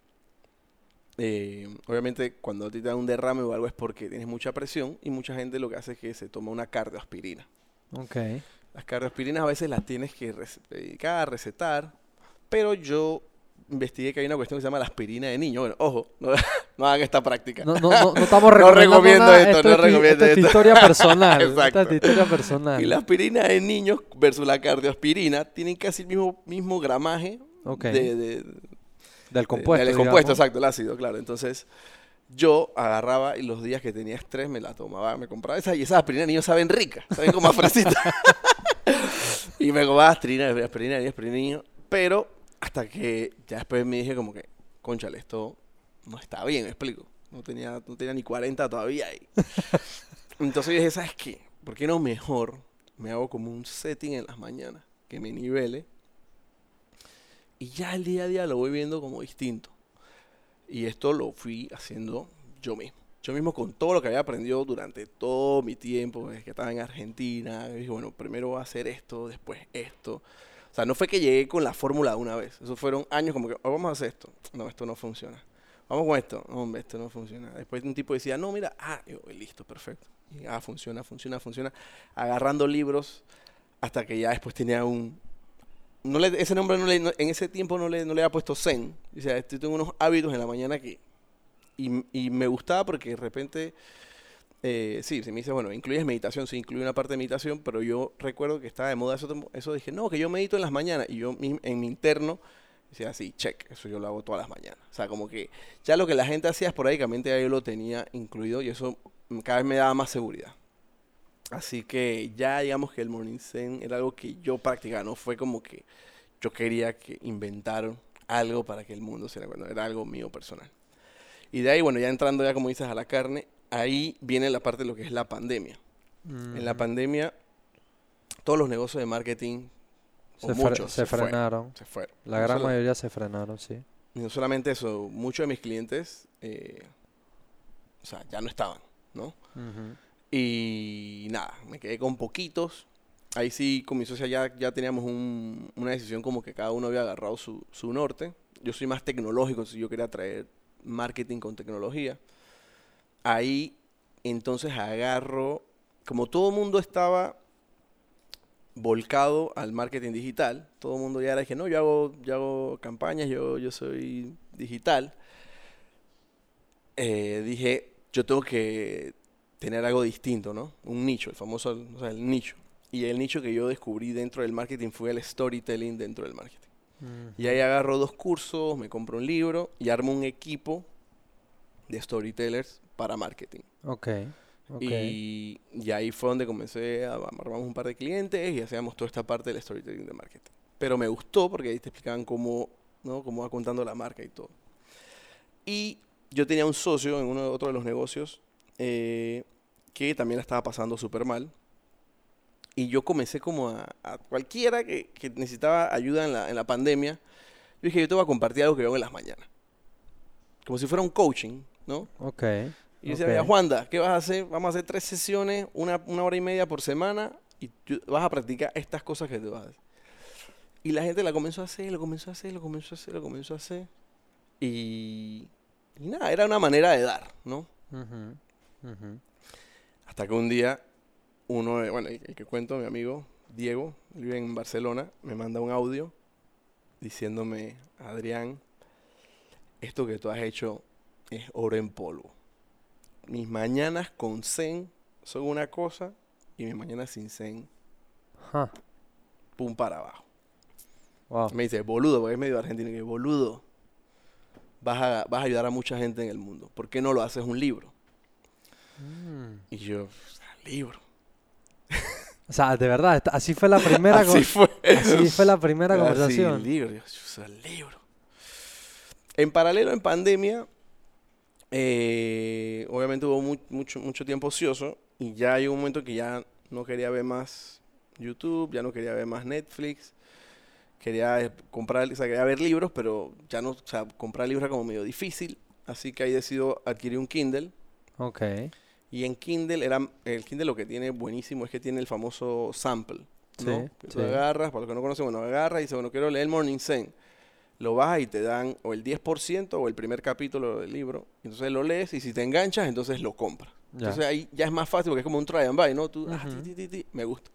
Speaker 1: eh, obviamente cuando a ti te da un derrame o algo es porque tienes mucha presión y mucha gente lo que hace es que se toma una cardioaspirina.
Speaker 2: Ok.
Speaker 1: Las cardioaspirinas a veces las tienes que rece- dedicar, recetar, pero yo investigué que hay una cuestión que se llama la aspirina de niño. Bueno, ojo, no, no hagan esta práctica.
Speaker 2: No, no, no, no estamos
Speaker 1: No
Speaker 2: recomendando
Speaker 1: recomiendo
Speaker 2: nada,
Speaker 1: esto,
Speaker 2: esto
Speaker 1: no
Speaker 2: es
Speaker 1: recomiendo
Speaker 2: esto es historia personal. Esta es
Speaker 1: Exacto.
Speaker 2: historia personal.
Speaker 1: Y la aspirina de niños versus la cardioaspirina tienen casi el mismo, mismo gramaje de, de-
Speaker 2: Del compuesto.
Speaker 1: Del compuesto, exacto, el ácido, claro. Entonces, yo agarraba y los días que tenía estrés me la tomaba, me compraba esa y esas aspirinas de niños saben ricas, saben como a y me compraba aspirina, aspirina de aspirina de niños. Pero hasta que ya después me dije como que, conchale, esto no está bien, me explico. No tenía, no tenía ni 40 todavía. Y... Entonces dije, ¿sabes qué? ¿Por qué no mejor me hago como un setting en las mañanas que me nivele? Y ya el día a día lo voy viendo como distinto. Y esto lo fui haciendo yo mismo. Yo mismo con todo lo que había aprendido durante todo mi tiempo, desde que estaba en Argentina. Dije, bueno, primero voy a hacer esto, después esto. Sea, no fue que llegué con la fórmula una vez. Eso fueron años como que, "Oh, vamos a hacer esto. No, esto no funciona. Vamos con esto. No, hombre, esto no funciona. Después un tipo decía, no, mira, ah, yo, listo, perfecto. Ah, funciona, funciona, funciona. Agarrando libros hasta que ya después tenía un, no le- ese nombre no le, no- en ese tiempo no le, no le había puesto zen. O sea, tengo unos hábitos en la mañana que... Y, y me gustaba porque de repente... eh, sí, se me dice, bueno, incluyes meditación, sí, incluye una parte de meditación, pero yo recuerdo que estaba de moda eso, eso dije, no, que yo medito en las mañanas. Y yo en mi interno decía, sí, check, eso yo lo hago todas las mañanas. O sea, como que ya lo que la gente hacía esporádicamente ya yo lo tenía incluido y eso cada vez me daba más seguridad. Así que ya digamos que el Morning Zen era algo que yo practicaba, no fue como que yo quería que inventaron algo para que el mundo se bueno, era algo mío personal. Y de ahí, bueno, ya entrando ya como dices a la carne, ahí viene la parte de lo que es la pandemia. En la
Speaker 2: Ujú.
Speaker 1: pandemia, todos los negocios de marketing,
Speaker 2: se,
Speaker 1: muchos,
Speaker 2: frenaron.
Speaker 1: se fueron.
Speaker 2: La
Speaker 1: No
Speaker 2: gran
Speaker 1: solo-
Speaker 2: mayoría se frenaron, sí.
Speaker 1: y no solamente eso, muchos de mis clientes, eh, o sea, ya no estaban, ¿no? Y nada, me quedé con poquitos. Ahí sí, con mi socia ya, ya teníamos un- una decisión como que cada uno había agarrado su, su norte. Yo soy más tecnológico, entonces yo quería traer marketing con tecnología. Ahí entonces agarro, como todo el mundo estaba volcado al marketing digital, todo el mundo ya era dije, no, yo hago, yo hago campañas, yo, yo soy digital. Eh, dije, yo tengo que tener algo distinto, ¿no? Un nicho, el famoso, o sea, el nicho. Y el nicho que yo descubrí dentro del marketing fue el storytelling dentro del marketing. Y ahí agarro dos cursos, me compro un libro y armo un equipo de storytellers para marketing.
Speaker 2: Ok. ok.
Speaker 1: Y, y ahí fue donde comencé a armamos un par de clientes y hacíamos toda esta parte del storytelling de marketing. Pero me gustó porque ahí te explicaban cómo, ¿no? cómo va contando la marca y todo. Y yo tenía un socio en uno otro de los negocios eh, que también la estaba pasando súper mal. Y yo comencé como a, a cualquiera que, que necesitaba ayuda en la, en la pandemia. Yo dije, yo te voy a compartir algo que hago en las mañanas. Como si fuera un coaching, ¿no?
Speaker 2: Ok.
Speaker 1: Y yo decía,
Speaker 2: ok.
Speaker 1: "Mira, Juanda, ¿qué vas a hacer? Vamos a hacer tres sesiones, una, una hora y media por semana, y tú vas a practicar estas cosas que te vas a hacer. Y la gente la comenzó a hacer, lo comenzó a hacer, lo comenzó a hacer, lo comenzó a hacer. Y, y nada, era una manera de dar, ¿no?
Speaker 2: Ujú, ujú.
Speaker 1: Hasta que un día, uno, de- bueno, el el que cuento, mi amigo Diego, él vive en Barcelona, me manda un audio diciéndome, Adrián, esto que tú has hecho es oro en polvo. Mis mañanas con Zen son una cosa y mis mañanas sin Zen, pum para abajo.
Speaker 2: Wow.
Speaker 1: Me dice, boludo, porque es medio argentino, que boludo, vas a, vas a ayudar a mucha gente en el mundo. ¿Por qué no lo haces un libro?
Speaker 2: Mm.
Speaker 1: Y yo, libro.
Speaker 2: O sea, de verdad, así fue la primera,
Speaker 1: Así fue.
Speaker 2: así fue la primera
Speaker 1: Así,
Speaker 2: conversación.
Speaker 1: libro, yo, libro. En paralelo, en pandemia, eh, obviamente hubo mu- mucho, mucho tiempo ocioso y ya llegó un momento que ya no quería ver más YouTube, ya no quería ver más Netflix, quería eh, comprar, o sea, quería ver libros, pero ya no, o sea, comprar libros era como medio difícil, así que ahí decido adquirir un Kindle
Speaker 2: Ok.
Speaker 1: y en Kindle era el Kindle lo que tiene buenísimo es que tiene el famoso sample, ¿no?
Speaker 2: Sí,
Speaker 1: Que
Speaker 2: sí.
Speaker 1: tú agarras, para los que no conocen, bueno, agarras y dice, bueno, quiero leer el Morning Zen. Lo bajas y te dan o el 10% o el primer capítulo del libro. Entonces lo lees y si te enganchas, entonces lo compras.
Speaker 2: Ya.
Speaker 1: Entonces ahí ya es más fácil porque es como un try and buy, ¿no? Tú, ah,
Speaker 2: Ujú.
Speaker 1: ti, ti, ti, ti, me gusta.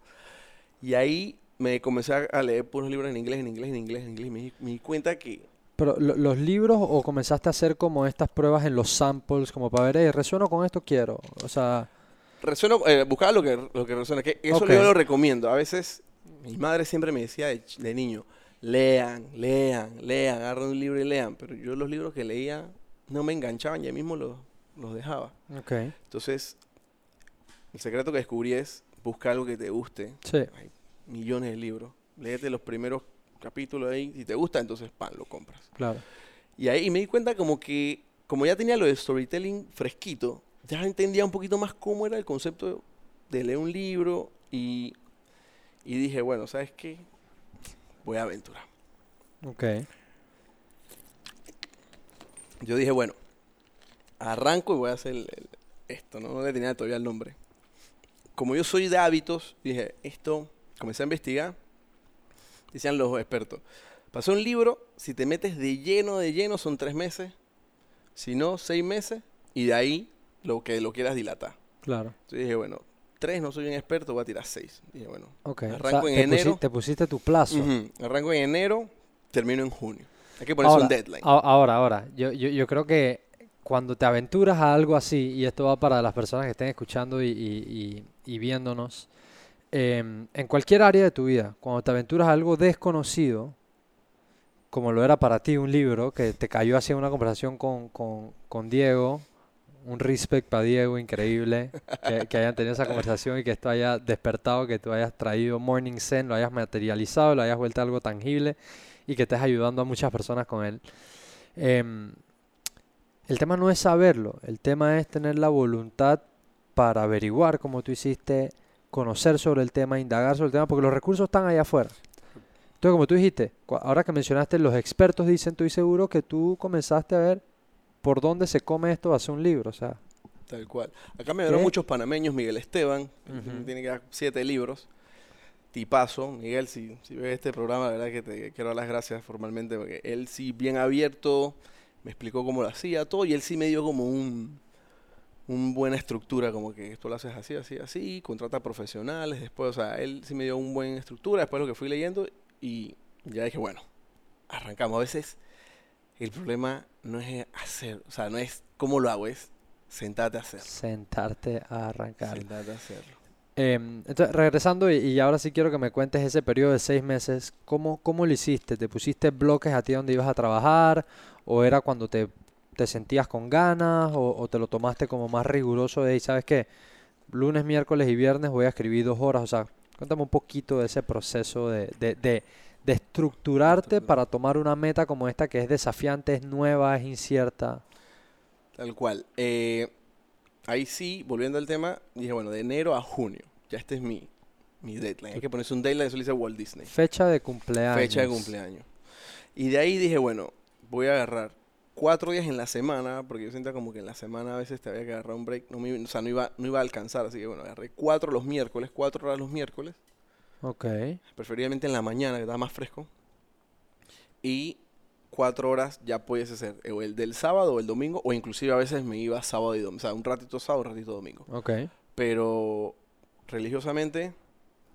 Speaker 1: Y ahí me comencé a- leer puros libros en inglés, en inglés, en inglés, en inglés. Me, di- me di cuenta que
Speaker 2: Pero lo- los libros o comenzaste a hacer como estas pruebas en los samples, como para ver, "Ey, resueno con esto, quiero. O sea,
Speaker 1: resueno, eh, buscaba lo que, lo que resuena. Que eso yo lo recomiendo. A veces, mi madre siempre me decía de niño, lean, lean, lean, agarren un libro y lean. Pero yo los libros que leía no me enganchaban, ya mismo los, los dejaba. Entonces, el secreto que descubrí es buscar algo que te guste.
Speaker 2: Sí.
Speaker 1: Hay millones de libros. Léete los primeros capítulos ahí. Si te gusta, entonces, pan, lo compras.
Speaker 2: Claro.
Speaker 1: Y ahí me di cuenta como que, como ya tenía lo de storytelling fresquito, ya entendía un poquito más cómo era el concepto de leer un libro y, y dije, bueno, ¿sabes qué? Voy a aventurar.
Speaker 2: Ok.
Speaker 1: Yo dije, bueno, arranco y voy a hacer el- el- esto, ¿no? No le tenía todavía el nombre. Como yo soy de hábitos, dije, esto, comencé a investigar, decían los expertos, pasó un libro, si te metes de lleno, de lleno, son tres meses, si no, seis meses, y de ahí lo que lo quieras dilatar.
Speaker 2: Claro.
Speaker 1: Entonces dije, bueno, tres, no soy un experto, voy a tirar seis. Dije, bueno,
Speaker 2: Ok. O sea,
Speaker 1: Arranco en
Speaker 2: te,
Speaker 1: enero.
Speaker 2: te pusiste tu plazo.
Speaker 1: arranco en enero, termino en junio. Hay que ponerse
Speaker 2: Ahora,
Speaker 1: un deadline.
Speaker 2: ahora, ahora, yo, yo, yo creo que cuando te aventuras a algo así, y esto va para las personas que estén escuchando y, y- y- y viéndonos, em, en cualquier área de tu vida, cuando te aventuras a algo desconocido, como lo era para ti un libro, que te cayó en una conversación con, con, con Diego, un respect para Diego increíble, que, hayan tenido esa conversación y que esto haya despertado, que tú hayas traído Morning Zen, lo hayas materializado, lo hayas vuelto algo tangible y que estés ayudando a muchas personas con él. Em, el tema no es saberlo, el tema es tener la voluntad para averiguar como tú hiciste, conocer sobre el tema, indagar sobre el tema, porque los recursos están allá afuera. Entonces, como tú dijiste, ahora que mencionaste, los expertos dicen, estoy seguro que tú comenzaste a ver por dónde se come esto, hace un libro, o sea,
Speaker 1: Tal cual. Acá me vieron muchos panameños, Miguel Esteban, tiene ya siete libros. Tipazo, Miguel, si, si ves este programa, la verdad que te quiero dar las gracias formalmente, porque él sí, bien abierto, me explicó cómo lo hacía todo, y él sí me dio como un, un buena estructura, como que esto lo haces así, así, así, contrata profesionales, después, o sea, él sí me dio un buen estructura, después lo que fui leyendo, y ya dije, bueno, arrancamos. A veces el problema no es hacer, o sea, no es cómo lo hago, es sentarte a hacerlo.
Speaker 2: Sentarte a arrancar.
Speaker 1: Sentarte a hacerlo.
Speaker 2: Em, entonces, regresando, y, y ahora sí quiero que me cuentes ese periodo de seis meses, ¿cómo, cómo lo hiciste? ¿Te pusiste bloques a ti donde ibas a trabajar? ¿O era cuando te, te sentías con ganas? O, o te lo tomaste como más riguroso de, "Ey, ¿sabes qué? Lunes, miércoles y viernes voy a escribir dos horas. O sea, cuéntame un poquito de ese proceso de, de, de, de estructurarte
Speaker 1: Estructurar.
Speaker 2: para tomar una meta como esta que es desafiante, es nueva, es incierta.
Speaker 1: Tal cual. Eh, ahí sí, volviendo al tema, dije, bueno, de enero a junio, ya este es mi, mi deadline. Hay que ponerse un deadline, eso lo dice Walt Disney.
Speaker 2: Fecha de cumpleaños.
Speaker 1: Fecha de cumpleaños. Y de ahí dije, bueno, voy a agarrar cuatro días en la semana, porque yo sentía como que en la semana a veces te había que agarrar un break, no me, o sea, no iba, no iba a alcanzar, así que bueno, agarré cuatro los miércoles, cuatro horas los miércoles,
Speaker 2: Ok.
Speaker 1: preferiblemente en la mañana, que estaba más fresco, y cuatro horas ya pudiese ser o el del sábado o el domingo, o inclusive a veces me iba sábado y domingo, o sea, un ratito sábado, un ratito domingo,
Speaker 2: Ok.
Speaker 1: pero religiosamente,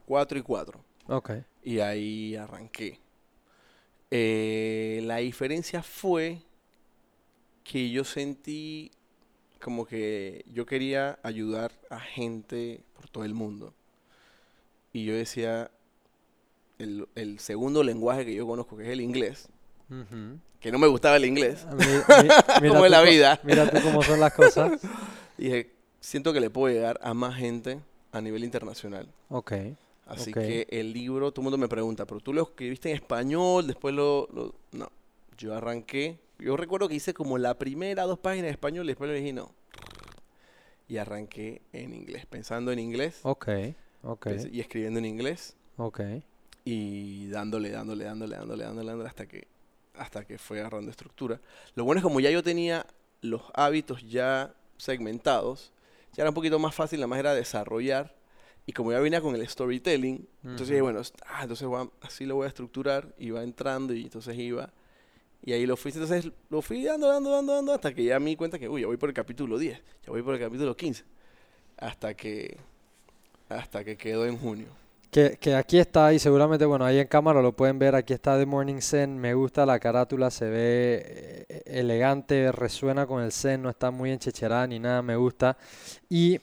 Speaker 1: cuatro y cuatro.
Speaker 2: Ok.
Speaker 1: Y ahí arranqué. Eh, la diferencia fue que yo sentí como que yo quería ayudar a gente por todo el mundo. Y yo decía, el, el segundo lenguaje que yo conozco, que es el inglés, que no me gustaba el inglés,
Speaker 2: Mi- mi- mira
Speaker 1: Como
Speaker 2: tú
Speaker 1: la vida.
Speaker 2: Mira tú cómo son las cosas.
Speaker 1: dije, siento que le puedo llegar a más gente a nivel internacional.
Speaker 2: Ok.
Speaker 1: Así que el libro, todo el mundo me pregunta, pero tú lo escribiste en español, después lo, lo- No, yo arranqué, yo recuerdo que hice como la primera dos páginas en español y después le dije no. Y arranqué en inglés, pensando en inglés
Speaker 2: Ok. Ok.
Speaker 1: pens- y escribiendo en inglés
Speaker 2: Ok.
Speaker 1: y dándole, dándole, dándole, dándole, dándole, dándole hasta que, hasta que fue agarrando estructura. Lo bueno es como ya yo tenía los hábitos ya segmentados, ya era un poquito más fácil, nada más era desarrollar. Y como ya venía con el storytelling, entonces dije, bueno, ah, entonces así lo voy a estructurar, va entrando y entonces iba. Y ahí lo fui, entonces lo fui dando, dando, dando, dando, hasta que ya me di cuenta que, uy, ya voy por el capítulo 10, ya voy por el capítulo 15. Hasta que, hasta que quedó en junio.
Speaker 2: Que, aquí está, y seguramente, bueno, ahí en cámara lo pueden ver, aquí está The Morning Zen, me gusta la carátula, se ve eh, elegante, resuena con el Zen, no está muy enchecherada ni nada, me gusta. Y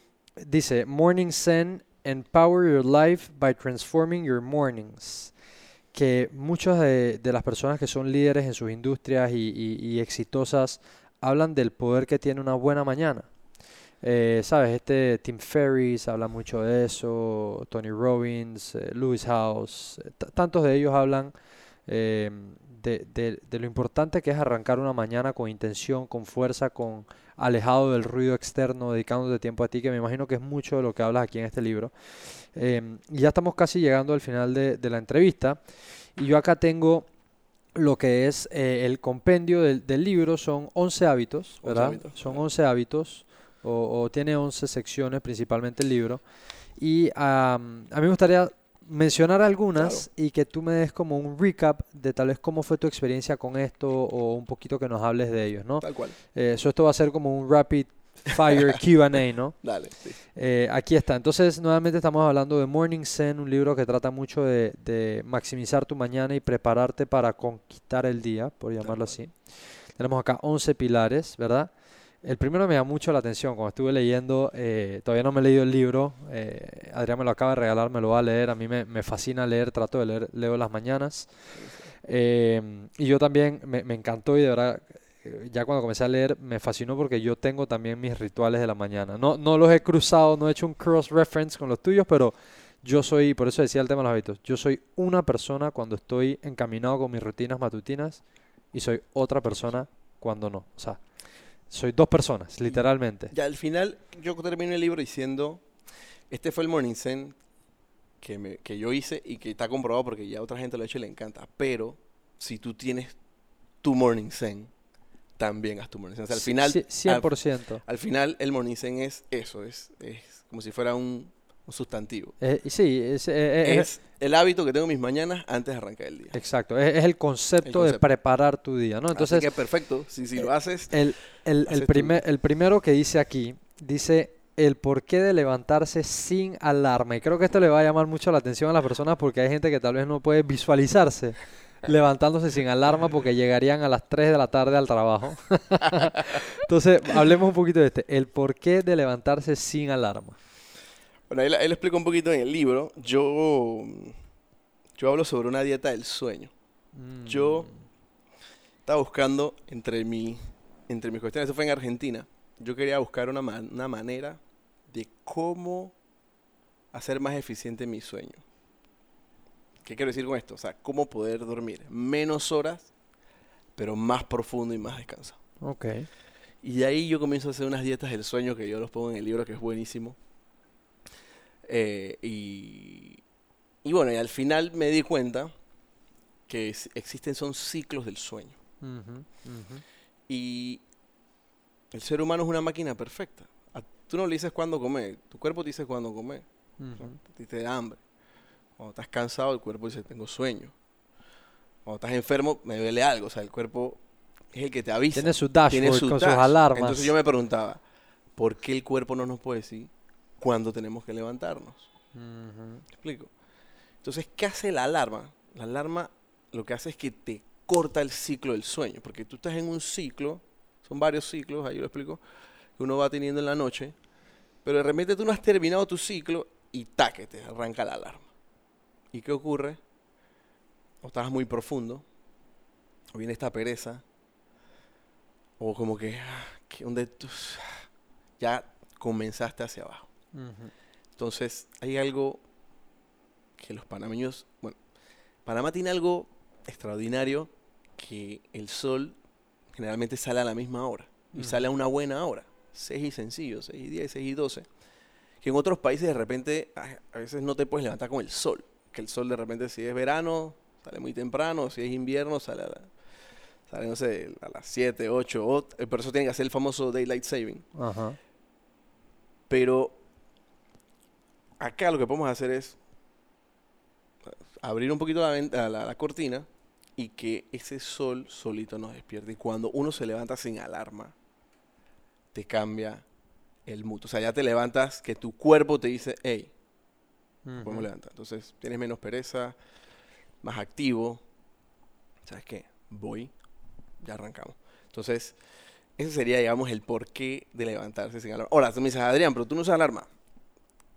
Speaker 2: dice, Morning Zen, empower your life by transforming your mornings. Que muchas de, las personas que son líderes en sus industrias y exitosas hablan del poder que tiene una buena mañana. Eh, ¿sabes? Este Tim Ferriss habla mucho de eso, Tony Robbins, eh, Lewis House, eh, tantos de ellos hablan eh, de, de- de lo importante que es arrancar una mañana con intención, con fuerza, con alejado del ruido externo, dedicándote tiempo a ti, que me imagino que es mucho de lo que hablas aquí en este libro. Em, y ya estamos casi llegando al final de, de la entrevista, y yo acá tengo lo que es eh, el compendio del, del libro, son 11 hábitos,
Speaker 1: 11
Speaker 2: ¿verdad?
Speaker 1: hábitos,
Speaker 2: Son
Speaker 1: ajá.
Speaker 2: 11 hábitos o, o tiene 11 secciones principalmente el libro. Y am, a mí me gustaría mencionar algunas y que tú me des como un recap de tal vez cómo fue tu experiencia con esto o un poquito que nos hables de ellos, ¿no?
Speaker 1: Tal cual.
Speaker 2: Eh, so esto va a ser como un rapid fire Q&A, ¿no?
Speaker 1: Dale, sí.
Speaker 2: Eh, aquí está. Entonces, nuevamente estamos hablando de Morning Zen, un libro que trata mucho de, de maximizar tu mañana y prepararte para conquistar el día, por llamarlo así. Tenemos acá 11 pilares, ¿verdad? El primero me llama mucho la atención. Cuando estuve leyendo, eh, todavía no me he leído el libro. eh, Adrián me lo acaba de regalar, me lo va a leer. A mí me, fascina leer, trato de leer, leo las mañanas. Eh, y yo también me, me encantó y de verdad, eh, ya cuando comencé a leer me fascinó porque yo tengo también mis rituales de la mañana. No, no los he cruzado, no he hecho un cross-reference con los tuyos, pero yo soy, por eso decía el tema de los hábitos, yo soy una persona cuando estoy encaminado con mis rutinas matutinas y soy otra persona cuando no. O sea, soy dos personas, literalmente.
Speaker 1: Ya al final, yo termino el libro diciendo, este fue el Morning Zen que, me- que yo hice y que está comprobado porque ya otra gente lo ha hecho y le encanta. Pero si tú tienes tu Morning Zen, también haz tu morning zen. O sea, al final,
Speaker 2: Sí,
Speaker 1: al,
Speaker 2: 100%.
Speaker 1: al final el morning zen es eso, es, es como si fuera un, un sustantivo.
Speaker 2: Eh, sí, es, eh, eh, es-
Speaker 1: Es el hábito que tengo en mis mañanas antes de arrancar el día.
Speaker 2: exacto. Es, es el concepto de
Speaker 1: concepto.
Speaker 2: preparar tu día, ¿no?
Speaker 1: Entonces,
Speaker 2: Entonces,
Speaker 1: que perfecto, si, si lo haces,
Speaker 2: el, el, el,
Speaker 1: haces
Speaker 2: primer, el primero que dice aquí, dice el porqué de levantarse sin alarma. Y creo que esto le va a llamar mucho la atención a las personas porque hay gente que tal vez no puede visualizarse levantándose sin alarma porque llegarían a las 3 de la tarde al trabajo. Entonces, hablemos un poquito de este. El porqué de levantarse sin alarma.
Speaker 1: Bueno, ahí lo explico un poquito en el libro. Yo, yo hablo sobre una dieta del sueño. Yo estaba buscando entre, mi, entre mis cuestiones, eso fue en Argentina, yo quería buscar una, man- una manera de cómo hacer más eficiente mi sueño. ¿Qué quiero decir con esto? O sea, cómo poder dormir menos horas, pero más profundo y más descansado.
Speaker 2: Ok.
Speaker 1: Y de ahí yo comienzo a hacer unas dietas del sueño que yo los pongo en el libro, que es buenísimo. Eh, y, y bueno, y al final me di cuenta que es- existen son ciclos del sueño. Y el ser humano es una máquina perfecta. A- tú no le dices cuándo comer, tu cuerpo te dice cuándo comer. A ti te da hambre. Cuando estás cansado, el cuerpo dice tengo sueño. Cuando estás enfermo, me duele algo. O sea, el cuerpo es el que te avisa.
Speaker 2: Tiene su dashboard
Speaker 1: tiene su
Speaker 2: con sus alarmas.
Speaker 1: Entonces yo me preguntaba, ¿por qué el cuerpo no nos puede decir cuándo tenemos que levantarnos? ¿Me explico? Entonces, ¿qué hace la alarma? La alarma lo que hace es que te corta el ciclo del sueño, porque tú estás en un ciclo, son varios ciclos, ahí lo explico, que uno va teniendo en la noche, pero de repente tú no has terminado tu ciclo y taque, te arranca la alarma. ¿Y qué ocurre? O estás muy profundo, o viene esta pereza, o como que, que donde tú ya comenzaste hacia abajo. Entonces, hay algo que los panameños, bueno, Panamá tiene algo extraordinario que el sol generalmente sale a la misma hora y sale a una buena hora, 6 y sencillo, 6 y 10, 6 y 12. Que en otros países de repente a veces no te puedes levantar con el sol, que el sol de repente si es verano sale muy temprano, si es invierno sale a la- sale no sé, a las 7, 8, o- eh, por eso tiene que hacer el famoso daylight saving. Pero acá lo que podemos hacer es abrir un poquito la, la- cortina y que ese sol solito nos despierte. Y cuando uno se levanta sin alarma, te cambia el mood. O sea, ya te levantas que tu cuerpo te dice, hey, podemos
Speaker 2: Ujú.
Speaker 1: levantar. Entonces tienes menos pereza, más activo. ¿Sabes qué? Voy, ya arrancamos. Entonces, ese sería, digamos, el porqué de levantarse sin alarma. Ahora, tú me dices, Adrián, pero tú no usas alarma.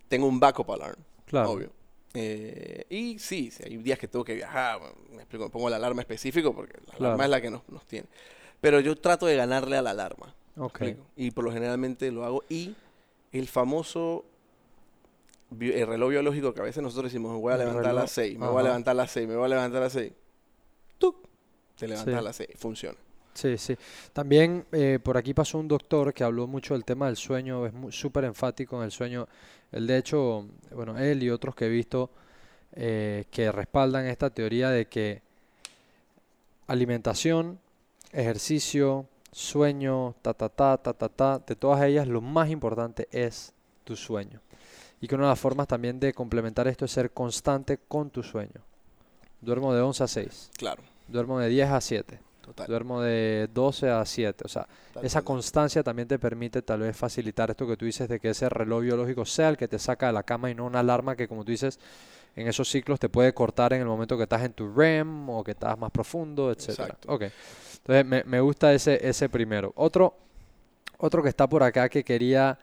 Speaker 1: Tengo un backup alarm,
Speaker 2: Claro.
Speaker 1: obvio. Eh, y sí, si hay días que tengo que viajar, me explico, me pongo la alarma específico porque la
Speaker 2: Claro.
Speaker 1: alarma es la que nos, nos tiene. Pero yo trato de ganarle a la alarma. ¿me
Speaker 2: Ok.
Speaker 1: explico? Y por lo generalmente lo hago. Y el famoso el reloj biológico que a veces nosotros decimos, me voy a levantar a las 6, me voy a levantar a las 6, me voy a levantar a las 6. Tú te levantas
Speaker 2: Sí.
Speaker 1: a las 6, funciona.
Speaker 2: Sí, sí. También eh, por aquí pasó un doctor que habló mucho del tema del sueño, es súper enfático en el sueño. Él, de hecho, bueno, él y otros que he visto eh, que respaldan esta teoría de que alimentación, ejercicio, sueño, ta, ta, ta, ta, ta, ta, de todas ellas, lo más importante es tu sueño. Y que una de las formas también de complementar esto es ser constante con tu sueño. Duermo de 11 a 6,
Speaker 1: Claro,
Speaker 2: duermo de 10 a 7.
Speaker 1: Total.
Speaker 2: Duermo de 12 a 7. O sea, esa constancia también te permite tal vez facilitar esto que tú dices de que ese reloj biológico sea el que te saca de la cama y no una alarma que como tú dices en esos ciclos te puede cortar en el momento que estás en tu REM o que estás más profundo, etcétera.
Speaker 1: Exacto.
Speaker 2: Ok. Entonces me, me gusta ese, ese primero. Otro, otro que está por acá que quería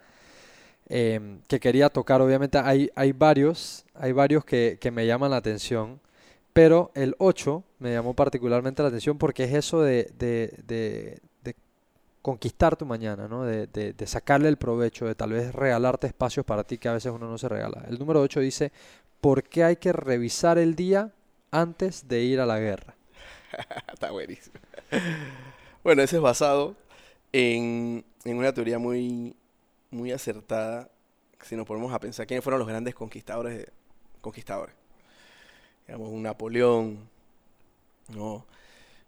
Speaker 2: em, que quería tocar, obviamente hay, hay varios, hay varios que, que me llaman la atención, pero el 8 me llamó particularmente la atención porque es eso de, de- de- conquistar tu mañana, ¿no? De, sacarle el provecho, de tal vez regalarte espacios para ti que a veces uno no se regala. El número 8 dice, ¿por qué hay que revisar el día antes de ir a la guerra?
Speaker 1: Está buenísimo. Bueno, ese es basado en, en una teoría muy, muy acertada. Si nos ponemos a pensar quiénes fueron los grandes conquistadores, conquistadores. Digamos, un Napoleón, ¿no?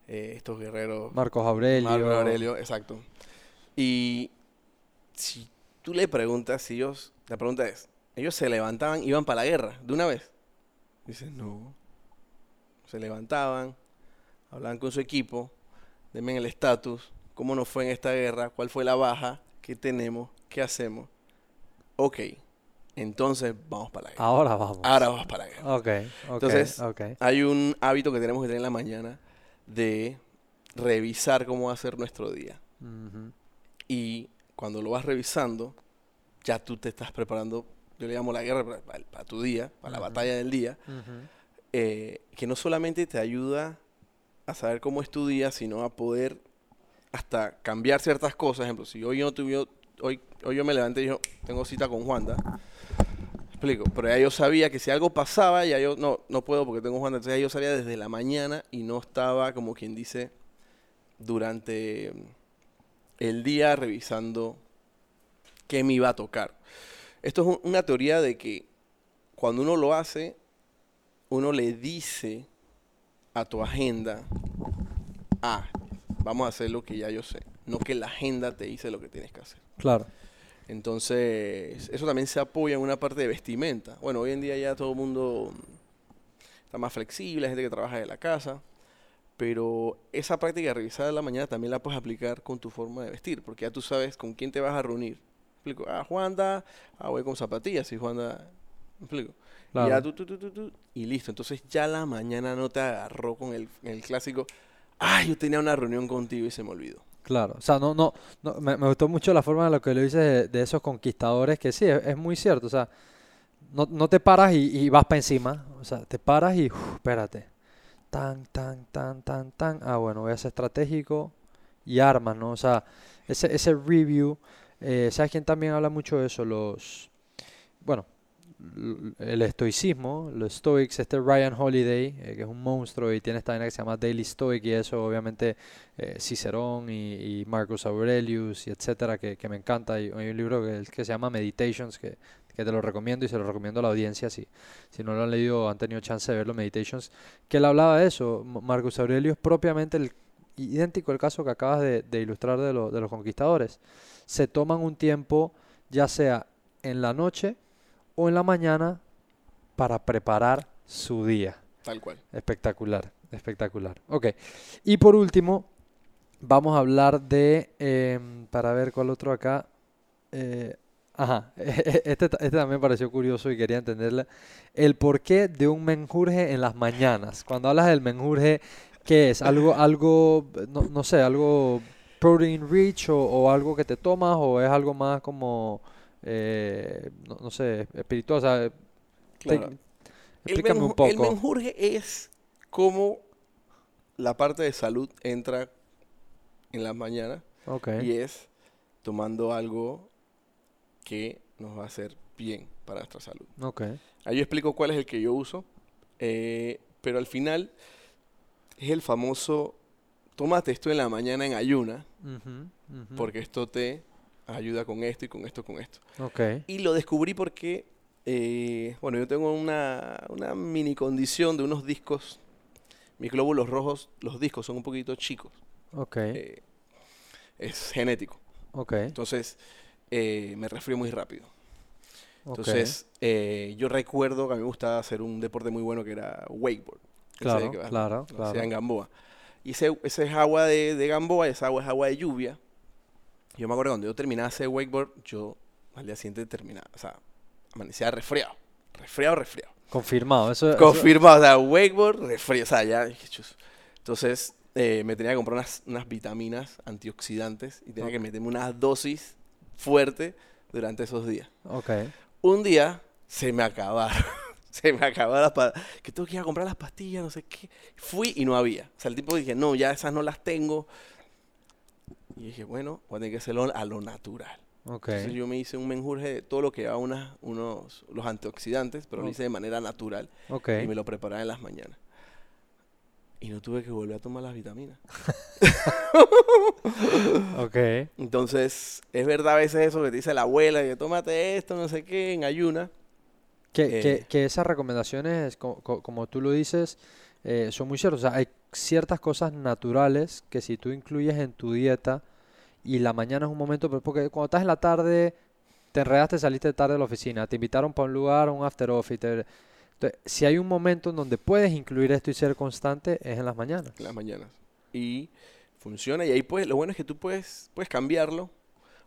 Speaker 1: eh, estos guerreros.
Speaker 2: Marcos Aurelio.
Speaker 1: Marco Aurelio, exacto. Y si tú le preguntas si ellos, la pregunta es, ¿ellos se levantaban, iban para la guerra de una vez? Dices, no. Se levantaban, hablaban con su equipo, denme el estatus, cómo nos fue en esta guerra, cuál fue la baja, qué tenemos, qué hacemos. Ok, entonces vamos para la guerra.
Speaker 2: Ahora vamos.
Speaker 1: Ahora vamos para la guerra.
Speaker 2: Ok, ok,
Speaker 1: Entonces. Hay un hábito que tenemos que tener en la mañana de revisar cómo va a ser nuestro día. Y cuando lo vas revisando, ya tú te estás preparando, yo le llamo la guerra para, para- para tu día, para la batalla del día, eh, que no solamente te ayuda a saber cómo es tu día, sino a poder hasta cambiar ciertas cosas. Por ejemplo, si hoy yo no tuve, hoy, hoy yo me levanté y yo tengo cita con Juanda, explico, pero ya yo sabía que si algo pasaba, ya yo no, no puedo porque tengo Juanda, entonces ya yo sabía desde la mañana y no estaba, como quien dice, durante el día revisando qué me iba a tocar. Esto es un- una teoría de que cuando uno lo hace, uno le dice a tu agenda, ah, vamos a hacer lo que ya yo sé, no que la agenda te dice lo que tienes que hacer.
Speaker 2: Claro.
Speaker 1: Entonces, eso también se apoya en una parte de vestimenta. Bueno, hoy en día ya todo el mundo está más flexible, hay gente que trabaja de la casa, pero esa práctica de revisar de la mañana también la puedes aplicar con tu forma de vestir, porque ya tú sabes con quién te vas a reunir. ¿Me explico? Ah, Juanda, ah, voy con zapatillas, y Juanda, ¿me explico? Y
Speaker 2: Claro.
Speaker 1: ya tú, tú, tú, tú, tú, y listo. Entonces ya la mañana no te agarró con el, el clásico, ah, yo tenía una reunión contigo y se me olvidó.
Speaker 2: Claro, o sea, no, no, no, me, gustó mucho la forma en la que lo dices de, esos conquistadores, que sí, es, muy cierto, o sea, no, no te paras y, vas para encima, o sea, te paras y, uf, espérate, tan, tan, tan, tan, tan, ah, bueno, voy a ser estratégico y armas, ¿no? O sea, ese, ese review, eh, ¿sabes quién también habla mucho de eso? Los, bueno, el estoicismo, los stoics, este Ryan Holiday, eh, que es un monstruo y tiene esta vaina que se llama Daily Stoic y eso, obviamente, eh, Cicerón y, Marcus Aurelius y etcétera, que, que me encanta. Hay un libro que, que se llama Meditations, que, que te lo recomiendo y se lo recomiendo a la audiencia si, si no lo han leído han tenido chance de verlo, Meditations, que él hablaba de eso. Marcus Aurelius propiamente el idéntico al caso que acabas de, de ilustrar de, lo- de los conquistadores. Se toman un tiempo, ya sea en la noche o en la mañana, para preparar su día.
Speaker 1: Tal cual.
Speaker 2: Espectacular, espectacular. Ok. Y por último, vamos a hablar de, em, para ver cuál otro acá. eh, ajá, este, este también pareció curioso y quería entenderle. El porqué de un menjurje en las mañanas. Cuando hablas del menjurje, ¿qué es? ¿Algo, algo, no, no sé, algo protein rich o, o algo que te tomas o es algo más como, eh, no, no sé, te-
Speaker 1: Claro. El,
Speaker 2: explícame un
Speaker 1: menju- el
Speaker 2: poco.
Speaker 1: menjurje es como la parte de salud entra en las mañanas y es tomando algo que nos va a hacer bien para nuestra salud. Ahí yo explico cuál es el que yo uso, eh, pero al final es el famoso, tómate esto en la mañana en ayuna, porque esto te ayuda con esto y con esto, con esto.
Speaker 2: Ok.
Speaker 1: Y lo descubrí porque, eh, bueno, yo tengo una, una mini condición de unos discos, mis glóbulos rojos, los discos son un poquito chicos,
Speaker 2: Ok.
Speaker 1: eh, es genético,
Speaker 2: Ok.
Speaker 1: entonces eh, me resfrío muy rápido. Entonces, eh, yo recuerdo que a mí me gustaba hacer un deporte muy bueno que era wakeboard.
Speaker 2: Claro,
Speaker 1: que
Speaker 2: claro, claro.
Speaker 1: en Gamboa. Y ese, ese es agua de, de Gamboa, esa agua es agua de lluvia. Yo me acuerdo cuando yo terminaba ese wakeboard, yo al día siguiente terminaba, o sea, amanecía resfriado. Resfriado, resfriado.
Speaker 2: Confirmado. Eso, eso-
Speaker 1: Confirmado, o sea, wakeboard, resfriado, o sea, ya. Entonces, eh, me tenía que comprar unas, unas vitaminas antioxidantes y tenía que meterme una dosis fuerte durante esos días.
Speaker 2: Ok.
Speaker 1: Un día se me acabaron. se me acabaron las pastillas. Que tengo que ir a comprar las pastillas, no sé qué. Fui y no había. O sea, el tipo dije, no, ya esas no las tengo. Y dije, bueno, voy a tener que hacerlo a lo natural.
Speaker 2: Ok.
Speaker 1: Entonces yo me hice un menjurje de todo lo que llevaba unas, unos, los antioxidantes, pero lo hice de manera natural
Speaker 2: Ok.
Speaker 1: y me lo preparaba en las mañanas. Y no tuve que volver a tomar las vitaminas.
Speaker 2: Ok.
Speaker 1: Entonces, es verdad a veces eso que te dice la abuela, que tómate esto, no sé qué, en ayuna.
Speaker 2: Que, que,
Speaker 1: Eh.
Speaker 2: que esas recomendaciones, co- co- como tú lo dices, eh, son muy ciertos. O sea, hay ciertas cosas naturales que si tú incluyes en tu dieta y la mañana es un momento, porque cuando estás en la tarde, te enredaste, saliste tarde de la oficina, te invitaron para un lugar, un after office. Entonces, si hay un momento en donde puedes incluir esto y ser constante, es en las mañanas.
Speaker 1: en las mañanas. Y funciona y ahí puedes, lo bueno es que tú puedes, puedes cambiarlo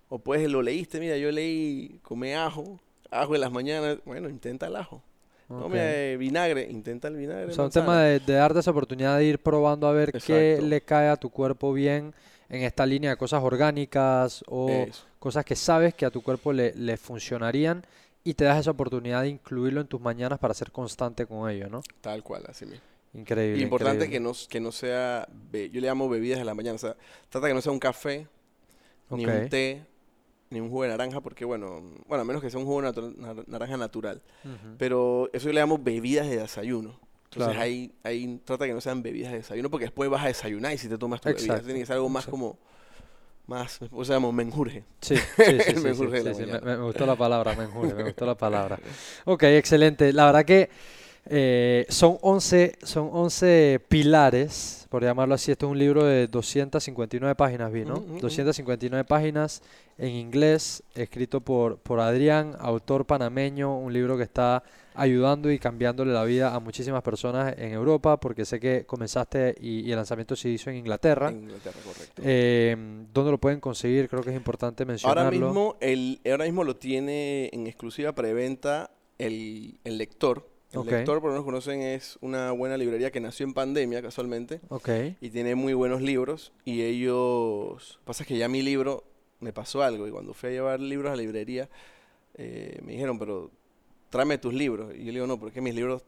Speaker 1: o puedes, lo leíste, mira, yo leí come ajo, ajo en las mañanas, bueno, intenta el ajo.
Speaker 2: Ok.
Speaker 1: Come vinagre, intenta el vinagre.
Speaker 2: O sea, un tema de, de darte esa oportunidad de ir probando a ver qué le cae a tu cuerpo bien en esta línea de cosas orgánicas o
Speaker 1: Eso.
Speaker 2: cosas que sabes que a tu cuerpo le, le funcionarían y te das esa oportunidad de incluirlo en tus mañanas para ser constante con ello, ¿no?
Speaker 1: Tal cual, así mismo.
Speaker 2: Increíble.
Speaker 1: Y importante
Speaker 2: increíble.
Speaker 1: que no, que no sea, yo le llamo bebidas de la mañana, o sea, trata que no sea un café, ni un té, ni un jugo de naranja, porque bueno, bueno, a menos que sea un jugo natu- nar- naranja natural. Pero eso yo le llamo bebidas de desayuno. Entonces
Speaker 2: Claro.
Speaker 1: ahí, ahí trata que no sean bebidas de desayuno, porque después vas a desayunar y si te tomas tu bebida,
Speaker 2: Exacto,
Speaker 1: tiene que ser algo más
Speaker 2: exacto.
Speaker 1: como, más, o sea, como menjurje.
Speaker 2: Sí, sí, sí,
Speaker 1: menjurje de
Speaker 2: me- me gustó la palabra, menjurje, me gustó la palabra. Ok, excelente. La verdad que eh, son 11, son 11 pilares, por llamarlo así. Esto es un libro de 259 páginas, vi, ¿no?
Speaker 1: Ujú, ujú, ujú.
Speaker 2: 259 páginas en inglés, escrito por, por Adrián, autor panameño, un libro que está ayudando y cambiándole la vida a muchísimas personas en Europa, porque sé que comenzaste y, y el lanzamiento se hizo en Inglaterra.
Speaker 1: En Inglaterra, correcto.
Speaker 2: Eh, ¿dónde lo pueden conseguir? Creo que es importante mencionarlo.
Speaker 1: Ahora mismo, el, ahora mismo lo tiene en exclusiva preventa el, el lector. El
Speaker 2: Ok.
Speaker 1: lector, por lo menos conocen, es una buena librería que nació en pandemia casualmente
Speaker 2: Ok.
Speaker 1: y tiene muy buenos libros. Y ellos, pasa que ya mi libro me pasó algo y cuando fui a llevar libros a la librería eh, me dijeron, pero tráeme tus libros. Y yo le digo, no, porque mis libros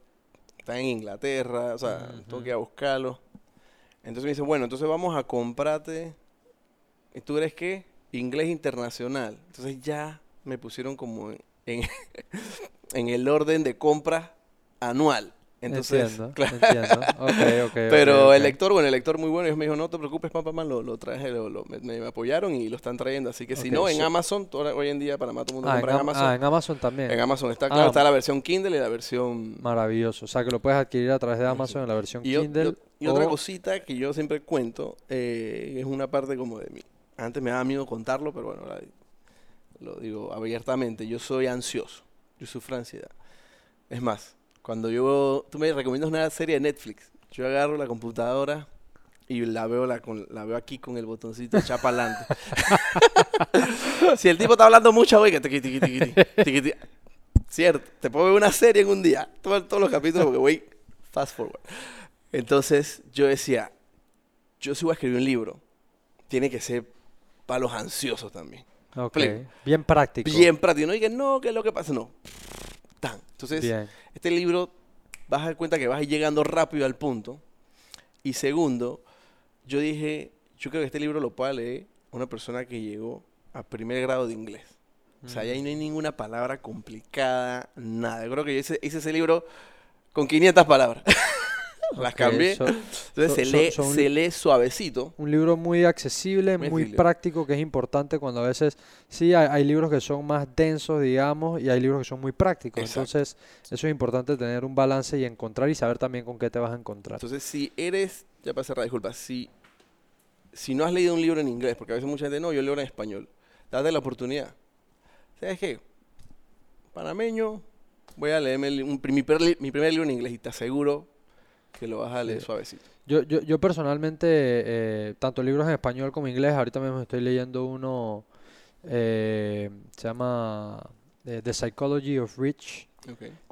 Speaker 1: están en Inglaterra, o sea, tengo que ir a buscarlos. Entonces me dice, bueno, entonces vamos a comprarte, ¿y tú eres qué? Inglés internacional. Entonces ya me pusieron como en, en, en el orden de compra anual. Entonces,
Speaker 2: entiendo,
Speaker 1: claro.
Speaker 2: entiendo.
Speaker 1: Pero el lector, bueno, el lector muy bueno, ellos me dijo, no te preocupes, papá, mamá, lo, lo traje, lo, lo- me, me apoyaron y lo están trayendo. Así que si no, en
Speaker 2: so-
Speaker 1: Amazon, hoy en día Panamá todo el mundo
Speaker 2: Ah,
Speaker 1: compra en
Speaker 2: Am-
Speaker 1: Amazon.
Speaker 2: ah, en Amazon también.
Speaker 1: En Amazon está, claro,
Speaker 2: Ah,
Speaker 1: está la versión Kindle y la versión...
Speaker 2: Maravilloso. O sea, que lo puedes adquirir a través de Amazon en la versión
Speaker 1: Y,
Speaker 2: Kindle.
Speaker 1: y- otra cosita que yo siempre cuento, eh, es una parte como de mí. Antes me daba miedo contarlo, pero bueno, ahora lo digo abiertamente. Yo soy ansioso, yo sufro ansiedad. Es más, cuando yo, tú me recomiendas una serie de Netflix, yo agarro la computadora y la veo, la, con, la veo aquí con el botoncito echar para adelante. si el tipo está hablando mucho, oiga, tiqui, tiqui, tiqui, tiqui, tiqui. Cierto, te puedo ver una serie en un día, todo- todos los capítulos, porque voy fast forward. Entonces yo decía, yo si voy a escribir un libro, tiene que ser para los ansiosos también.
Speaker 2: Ok,
Speaker 1: Play.
Speaker 2: Bien práctico.
Speaker 1: Bien práctico, no digan, no, ¿qué es lo que pasa? No. Tan. Entonces,
Speaker 2: Bien.
Speaker 1: este libro vas a dar cuenta que vas llegando rápido al punto. Y segundo, yo dije, yo creo que este libro lo pueda leer una persona que llegó a primer grado de inglés. O sea, ahí no hay ninguna palabra complicada, nada. Yo creo que yo hice, hice ese libro con 500 palabras. Las cambié.
Speaker 2: so-
Speaker 1: Entonces
Speaker 2: so-
Speaker 1: se, lee,
Speaker 2: so un-
Speaker 1: se lee suavecito.
Speaker 2: un libro muy accesible,
Speaker 1: Muy
Speaker 2: práctico, que es importante cuando a veces sí hay, hay libros que son más densos, digamos, y hay libros que son muy prácticos.
Speaker 1: Exacto.
Speaker 2: Entonces, eso es importante tener un balance y encontrar y saber también con qué te vas a encontrar.
Speaker 1: Entonces, si eres, ya para cerrar, disculpa, si, si no has leído un libro en inglés, porque a veces mucha gente no, yo leo en español, date la oportunidad. ¿Sabes qué? Panameño, voy a leerme el- un, pri- mi, primer mi primer libro en inglés y te aseguro que lo vas a leer
Speaker 2: Sí.
Speaker 1: suavecito.
Speaker 2: Yo, yo, yo personalmente, eh, tanto libros en español como en inglés, ahorita mismo estoy leyendo uno, eh, se llama eh, The Psychology of Rich,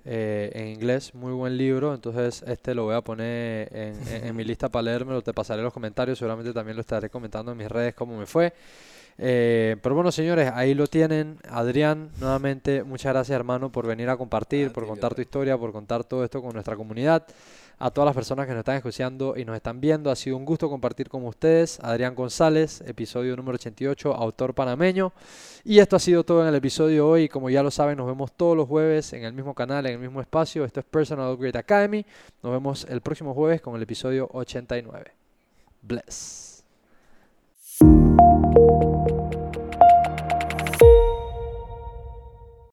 Speaker 2: eh, en inglés, muy buen libro, entonces este lo voy a poner en, en- en mi lista para leérmelo, te pasaré los comentarios, seguramente también lo estaré comentando en mis redes cómo me fue. Eh, pero bueno, señores, ahí lo tienen. Adrián, nuevamente, muchas gracias hermano por venir a compartir,
Speaker 1: A
Speaker 2: por contar tu historia, por contar todo esto con nuestra comunidad a todas las personas que nos están escuchando y nos están viendo. Ha sido un gusto compartir con ustedes. Adrián González, episodio número 88, autor panameño. Y esto ha sido todo en el episodio de hoy. Como ya lo saben, nos vemos todos los jueves en el mismo canal, en el mismo espacio. Esto es Personal Upgrade Academy. Nos vemos el próximo jueves con el episodio 89. Bless.